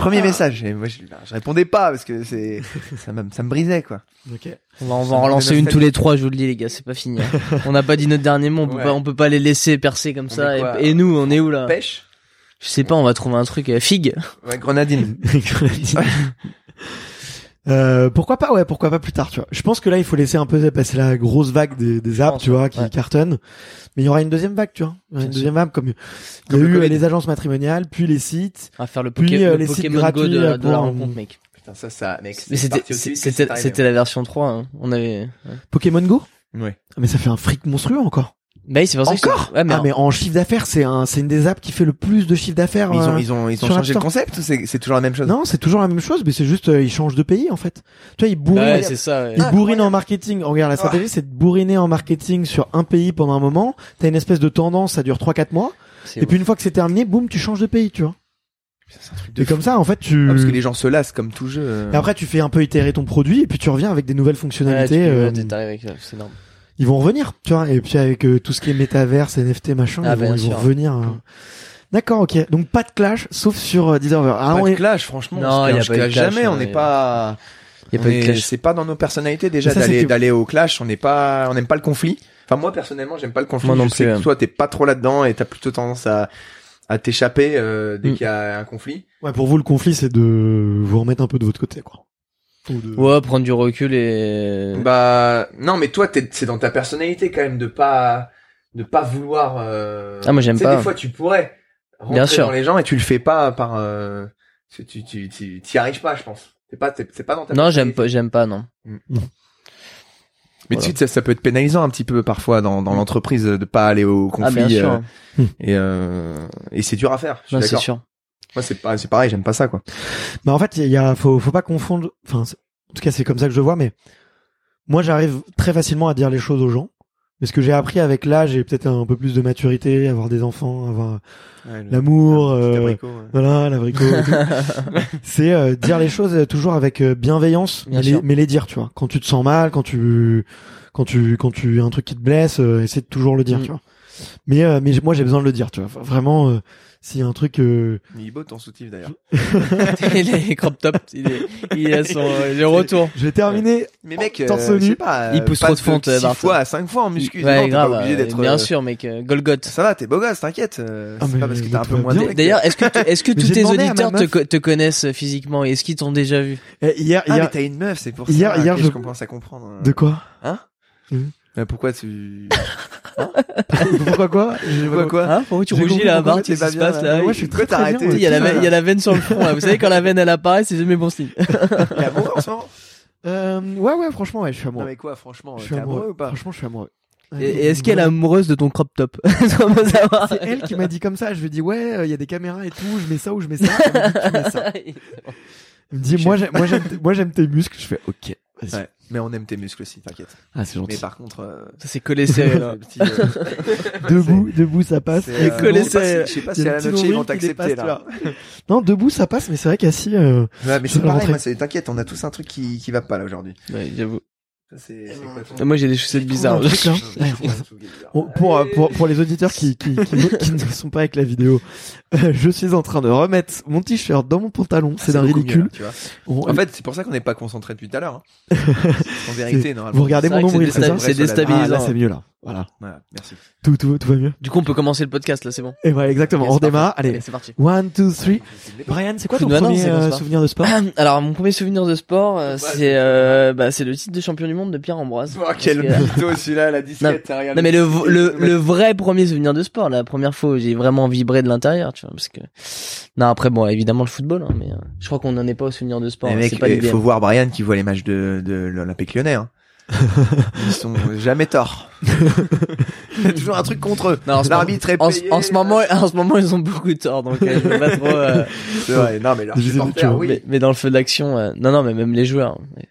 Premier message. Et moi, je, je répondais pas parce que c'est, *laughs* ça me, ça me brisait, quoi. Ok. On va, on va Ça en relancer une nostalgie. tous les trois, je vous le dis les gars, c'est pas fini. hein. *laughs* on n'a pas dit notre dernier mot, on peut Ouais. pas, on peut pas les laisser percer comme On ça. met Et, quoi, et nous, on est où là Pêche. Je sais pas, on va trouver un truc euh, figue. Ouais, grenadine. *laughs* Euh, pourquoi pas ouais pourquoi pas plus tard tu vois je pense que là il faut laisser un peu passer la grosse vague des, des apps pense, tu vois qui ouais. cartonnent mais il y aura une deuxième vague tu vois il y aura une Bien deuxième vague comme il y a le eu euh, Covid. les agences matrimoniales puis les sites À faire le, Puis, euh, le les sites Pokémon Go gratuits, de la, euh, de la pour, rencontre, mec. Putain, ça, ça, mec. C'était, la version 3. hein. On avait. ouais. Pokémon Go? Ouais. Ah, mais ça fait un fric monstrueux encore Bah oui, c'est pour ça encore Ouais, mais, ah mais en chiffre d'affaires c'est un c'est une des apps qui fait le plus de chiffre d'affaires Mais ils ont, euh, ils ont, ils ont changé le concept ou c'est, c'est toujours la même chose? non c'est toujours la même chose mais c'est juste euh, ils changent de pays en fait tu vois ils Bah bourrinent ouais, c'est ça. ouais. Ils Ah, bourrinent en marketing. Regarde, la stratégie, c'est de bourriner en marketing sur un pays pendant un moment. T'as une espèce de tendance, ça dure 3-4 mois. Et puis une fois que c'est terminé, boum, tu changes de pays, tu vois. C'est un truc de Et fou. comme ça, en fait, tu... Ah, parce que les gens se lassent comme tout jeu. euh. Et après, tu fais un peu itérer ton produit et puis tu reviens avec des nouvelles fonctionnalités. euh, ouais, t'arrives avec- c'est énorme. Ils vont revenir, tu vois. Et puis avec euh, tout ce qui est métaverse, NFT, machin, Ah, ils, vont, ils revenir. euh. D'accord, ok. Donc pas de clash, sauf sur euh, Deezer. Ah, pas on de est- clash, franchement. Non, on se y a pas de clash, jamais. On n'est pas. Y a pas de clash. C'est pas dans nos personnalités déjà d'aller d'aller au clash. On n'est pas, on n'aime pas le conflit. Enfin moi personnellement, j'aime pas le conflit. Moi non Je sais que hein. toi t'es pas trop là-dedans et t'as plutôt tendance à à t'échapper euh, dès Mm. qu'il y a un conflit. Ouais, pour vous, le conflit, c'est de vous remettre un peu de votre côté, quoi. Ou de- Ouais, prendre du recul et. Bah non, mais toi t'es- c'est dans ta personnalité quand même de pas de pas vouloir. euh, Ah, moi, j'aime tu pas. Des fois tu pourrais rentrer Bien sûr. dans les gens et tu le fais pas par. Euh, tu tu tu tu- t'y arrives pas, je pense. C'est pas c'est pas dans ta. Non, j'aime pas, j'aime pas, non. Mais tout de suite, ça, ça peut être pénalisant un petit peu parfois dans, dans l'entreprise de pas aller au Ah, bien conflit. sûr. euh, et euh, et c'est dur à faire. Je suis Non, c'est sûr. Moi, c'est pas, c'est pareil. J'aime pas ça, quoi. Bah en fait, il y a, faut, faut pas confondre. Enfin, c'est- en tout cas, c'est comme ça que je le vois. Mais moi, j'arrive très facilement à dire les choses aux gens. Mais ce que j'ai appris avec l'âge et peut-être un peu plus de maturité, avoir des enfants, avoir l'amour, euh, voilà, l'abricot, et tout, *laughs* c'est euh, dire les choses euh, toujours avec euh, bienveillance, Bien mais, les, mais les dire, tu vois. Quand tu te sens mal, quand tu, quand tu, quand tu un truc qui te blesse, euh, essaie de toujours le dire, Mm. tu vois. Mais, euh, mais moi, j'ai besoin de le dire, tu vois. Vraiment, euh, s'il y a un truc. euh, *laughs* Il est beau ton soutif d'ailleurs. il est crop top, il est, il est à son, il est retour. Je vais terminer. Mais mec, Torse euh, je nu. sais pas. Il euh, pousse trop de fonte, six Barthes. fois à cinq fois en muscu. Ouais, non, grave. Pas obligé euh, d'être. bien euh, sûr, mec, euh, Golgoth. Ça va, t'es beau gosse, t'inquiète. euh, Ah, c'est mais pas parce que t'as un peu moins. D'ailleurs, est-ce que, est-ce que *laughs* tous tes auditeurs te, meuf. co- te connaissent physiquement? Et est-ce qu'ils t'ont déjà vu? Eh, hier, Ah, mais hier, t'as une meuf, c'est pour hier- ça. hier, que je- je commence à comprendre. euh. de quoi? Mais pourquoi tu. *laughs* Pourquoi quoi J'ai Pourquoi quoi Hein Pourquoi tu rougis là, Bart Qu'est-ce qui se passe là Moi, je suis très très arrêté Il y a la veine- il y a la veine sur le front là. Vous savez quand la veine elle apparaît, c'est jamais bon signe. *laughs* T'es amoureux en ce moment? Euh, ouais, ouais, franchement, ouais, je suis Non, amoureux. mais quoi, franchement, Je t'es suis amoureux. amoureux ou pas? Franchement, je suis amoureux. Et, est-ce qu'elle est amoureuse de ton crop top. *laughs* C'est elle qui m'a dit comme ça. Je lui ai dit, ouais, euh, il y a des caméras et tout. Je mets ça ou je mets ça. Elle m'a dit, tu mets ça. Elle me dit, moi, j'aime, moi, j'aime, moi, j'aime tes muscles. Je fais, ok. Ouais. Mais on aime tes muscles aussi, t'inquiète. Ah, c'est Mais gentil. par contre, euh, Ça s'est collé là. *laughs* petit, euh, *laughs* Debout, debout, ça passe. c'est, euh, collé je sais pas si- Je sais pas Il y si a à la noche ils vont t'accepter là. Non, debout, ça passe, mais c'est vrai qu'assis, euh, Ouais, mais Je c'est pareil, moi, c'est, t'inquiète, on a tous un truc qui, qui va pas là aujourd'hui. Ouais, j'avoue. C'est, quoi ton- Moi j'ai des chaussettes bizarres. truc, on- pour, euh, pour, pour les auditeurs qui, qui, qui, *laughs* qui ne sont pas avec la vidéo, euh, je suis en train de remettre mon t-shirt dans mon pantalon. C'est d'un beaucoup ridicule. mieux, là, tu vois. On- En fait, c'est pour ça qu'on n'est pas concentré depuis tout à l'heure. hein. *laughs* en vérité, normalement. vous regardez mon nombril, c'est ça c'est déstabilisant. Ah, là, c'est mieux là. Voilà. Voilà, merci. Tout, tout, tout va mieux. Du coup, on peut commencer le podcast là, c'est bon. Et ouais, exactement. Ok, on redémarre. parfait. Allez. c'est parti. One, two, three. Brian, c'est quoi ton non, premier euh, souvenir de sport *clears throat* Alors, mon premier souvenir de sport, euh, c'est euh, bah c'est le titre de champion du monde de Pierre Ambroise. Oh, quel mytho *laughs* celui-là, la disquette. regardé Non mais le, le, le vrai premier souvenir de sport, la première fois où j'ai vraiment vibré de l'intérieur, tu vois, parce que non après bon évidemment le football, hein, mais euh, je crois qu'on n'en est pas au souvenir de sport. Mais hein, mec, c'est pas il faut voir Brian qui voit les matchs de, de l'Olympique lyonnais. Hein. Ils sont jamais torts. *laughs* Il y a toujours un truc contre eux. Non, en ce L'arbitre est En, payé. en ce moment, en ce moment, ils ont beaucoup de tort, donc euh, je veux pas trop. euh, C'est vrai. Non, mais Je supporters, vois, oui. mais, mais dans le feu d'action, euh, non, non, mais même les joueurs. mais-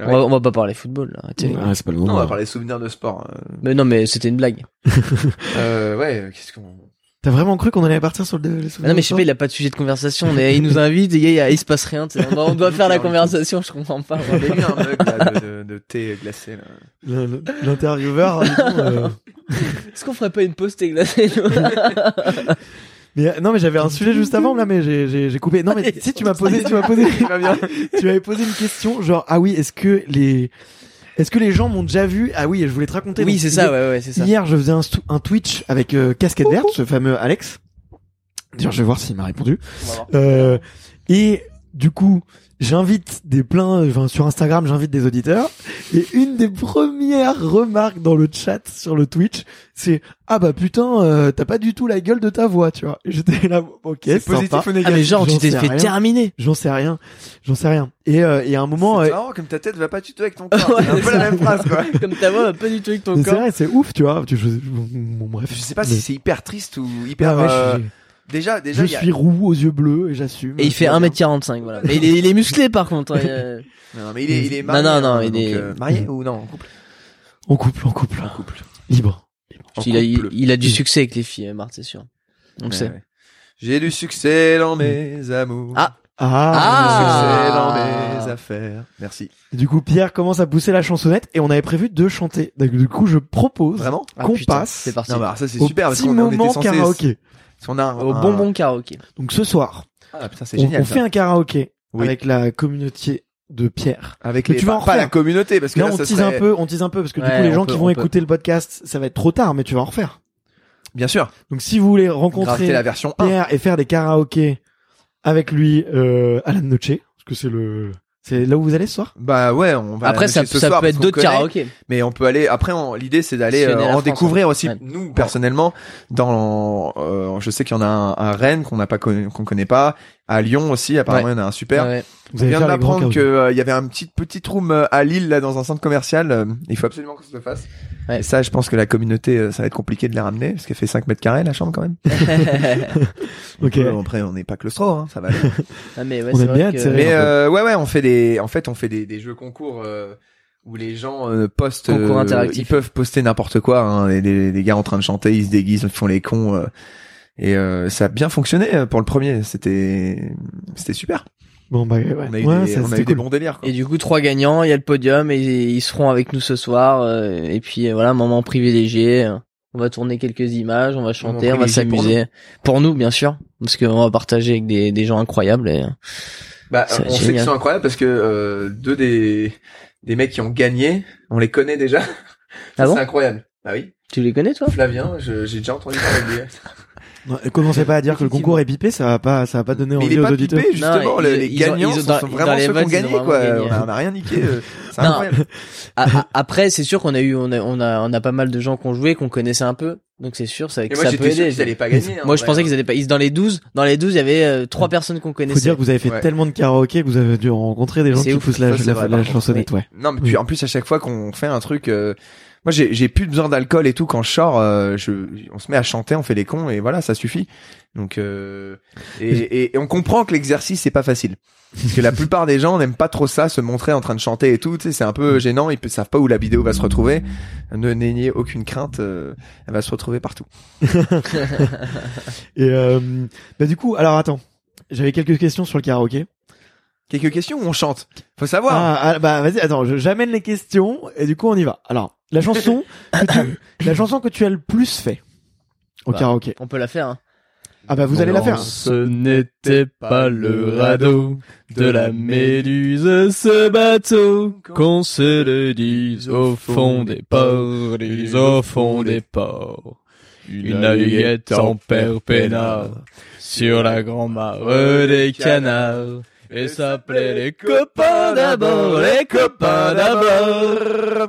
Ah on, va, on va pas parler football. Là, arrêtez. Ah, c'est pas le Non, moment. on va parler souvenirs de sport. Euh, Mais non, mais c'était une blague. *laughs* euh, ouais, qu'est-ce qu'on... T'as vraiment cru qu'on allait partir sur le, le Ah non, mais je sais pas, il a pas de sujet de conversation. On est- il nous invite, et il, y a- il se passe rien. tu sais. On doit, on doit faire la conversation. Je comprends pas. J'ai eu un mug là, de, de, de thé glacé. L'intervieweur. du coup, euh, *laughs* Est-ce qu'on ferait pas une pause thé glacé *laughs* Mais non, mais j'avais un sujet juste avant là, mais j'ai j'ai j'ai coupé. Non, mais *laughs* si tu m'as posé, tu m'as posé, tu m'avais posé une question, genre ah oui, est-ce que les, est-ce que les gens m'ont déjà vu? Ah oui, je voulais te raconter. Oui, c'est ça, ouais, ouais, c'est ça. Hier, je faisais un, Twitch avec euh, casquette verte, ce fameux Alex. D'ailleurs, je vais voir s'il m'a répondu. Euh, et du coup, j'invite des pleins, enfin, sur Instagram, j'invite des auditeurs. Et une des premières remarques dans le chat sur le Twitch, c'est ah bah putain, euh, t'as pas du tout la gueule de ta voix, tu vois. J'étais là, ok, C'est positif ou Ah, négatif mais genre, tu J'en t'es sais fait rien. terminer. J'en sais rien, j'en sais rien. Et, euh, et à un moment, C'est euh, marrant comme ta tête va pas du tout avec ton corps. Ouais, *laughs* c'est un peu c'est la même phrase, quoi. *laughs* Comme ta voix, va pas du tout avec ton mais c'est corps. vrai, c'est ouf, tu vois. Bon, bref. Je sais pas Mais- si c'est hyper triste ou hyper. Ah ouais, je- euh, je- Déjà, déjà, je il y a- suis roux aux yeux bleus et j'assume. Et il fait 1m45, voilà. Mais il est, il est musclé, par contre. euh. *laughs* Non, mais il est, il est Non, marié. non, non, hein, il donc, est- euh, marié ou non en couple. En couple, en couple, En couple. libre. En il, a, il, il a du succès avec les filles, Marthe, c'est sûr. Donc c'est. ouais. J'ai du succès dans mes amours. Ah. Ah, Succès Ah. dans mes affaires. Merci. Du coup, Pierre commence à pousser la chansonnette et on avait prévu de chanter. Donc, du coup, je propose Vraiment? Ah, qu'on putain, passe C'est parti. Non, bah ça c'est au super parce qu'on était censé. karaoké. Qu'on a un, Au un- bonbon karaoké. Donc ce soir, Ah putain, c'est on, génial. on ça. fait un karaoké Oui. avec la communauté de Pierre. Avec Mais les tu vas pas, en pas refaire. la communauté parce que Là, là, on tease serait- un peu, on tease un peu parce que du coup, les on gens peut, qui on vont peut. écouter le podcast, ça va être trop tard, mais tu vas en refaire. Bien sûr. Donc si vous voulez rencontrer la version 1. Pierre et faire des karaokés avec lui euh, à la Noche, parce que c'est le, c'est là où vous allez ce soir? Bah ouais, on va. Après, ça, ce ça soir peut être d'autres karaokés. Mais on peut aller. Après, on- l'idée c'est d'aller euh, en France, découvrir aussi. Ouais. Nous personnellement, dans, euh, je sais qu'il y en a un à Rennes qu'on n'a pas connu, qu'on connaît pas. À Lyon aussi, apparemment, il y en a un super. Ouais. Vous On vient que karaokés. euh, il y avait un petit petit room euh, à Lille là dans un centre commercial. euh, il faut absolument qu'on se le fasse. Ouais. Et ça, je pense que la communauté, euh, ça va être compliqué de les ramener parce qu'elle fait 5 mètres carrés la chambre quand même. *laughs* *laughs* Ok. Après, on n'est pas claustro, hein, ça va. aller. *laughs* Ah, mais ouais, On vrai bien que-. Mais euh, ouais, ouais, on fait des, en fait, on fait des, des jeux concours euh, où les gens euh, postent, Concours euh, ils peuvent poster n'importe quoi. Hein, les, les gars en train de chanter, ils se déguisent, ils font les cons. euh, et euh, ça a bien fonctionné euh, pour le premier. C'était, c'était super. Bon bah ouais, On a eu, ouais, des, ça, on a eu des cool. bons délires. Quoi. Et du coup, trois gagnants, il y a le podium et ils seront avec nous ce soir. euh, et puis euh, voilà, moment privilégié. On va tourner quelques images, on va chanter, on va pour s'amuser. Pour nous, bien sûr, parce qu'on va partager avec des, des gens incroyables. Et... Bah, C'est on sait qu'ils sont incroyables parce que euh, deux des des mecs qui ont gagné, on les connaît déjà. Ah bon c'est incroyable. Ah oui. Tu les connais, toi? Flavien, je- j'ai déjà entendu parler de lui. *laughs* Ouais, Commencez pas à dire que le concours est pipé, ça va pas, ça va pas donner Mais il envie est aux pas auditeurs. pipé, justement. Non, ils- les ils ont- gagnants ils ont- sont, dans- sont dans vraiment ceux qui ont gagné, quoi. gagné. On, a, on a rien niqué. *laughs* C'est incroyable. Après, c'est sûr qu'on a eu, on a, on a, on a pas mal de gens qu'on jouait, qu'on connaissait un peu. Donc c'est sûr, ça, que moi, ça peut j'étais sûr aider. qu'ils allaient pas gagner. hein, Moi, je en pensais qu'ils allaient pas. Ils, dans les 12, dans les 12, il y avait euh, trois personnes qu'on Faut connaissait. dire que vous avez fait Ouais. tellement de karaoké que vous avez dû rencontrer des gens qui ouf. poussent la, chansonnette, ouais. Non, mais puis en plus à chaque fois qu'on fait un truc, euh, moi j'ai j'ai plus besoin d'alcool et tout quand je sors, euh, je, on se met à chanter, on fait les cons et voilà, ça suffit. Donc euh, et, et, et on comprend que l'exercice c'est pas facile parce que la plupart des gens n'aiment pas trop ça, se montrer en train de chanter et tout. Tu sais, c'est un peu gênant. Ils pe- savent pas où la vidéo va se retrouver. Ne n'ayez aucune crainte, euh, elle va se retrouver partout. *laughs* Et euh, bah du coup, alors attends, j'avais quelques questions sur le karaoké. Quelques questions où on chante? Faut savoir. Ah, ah, bah vas-y, attends, j'amène les questions et du coup on y va. Alors, la chanson que tu, *laughs* la chanson que tu as le plus fait au Bah. karaoké. On peut la faire. Hein. Ah bah vous allez la faire. Ce n'était pas le radeau de la méduse, ce bateau, qu'on se le dise au fond des ports, au fond des ports. Une œillette en père peinard, sur la grand-mare des canards, et s'appelait les copains d'abord, les copains d'abord.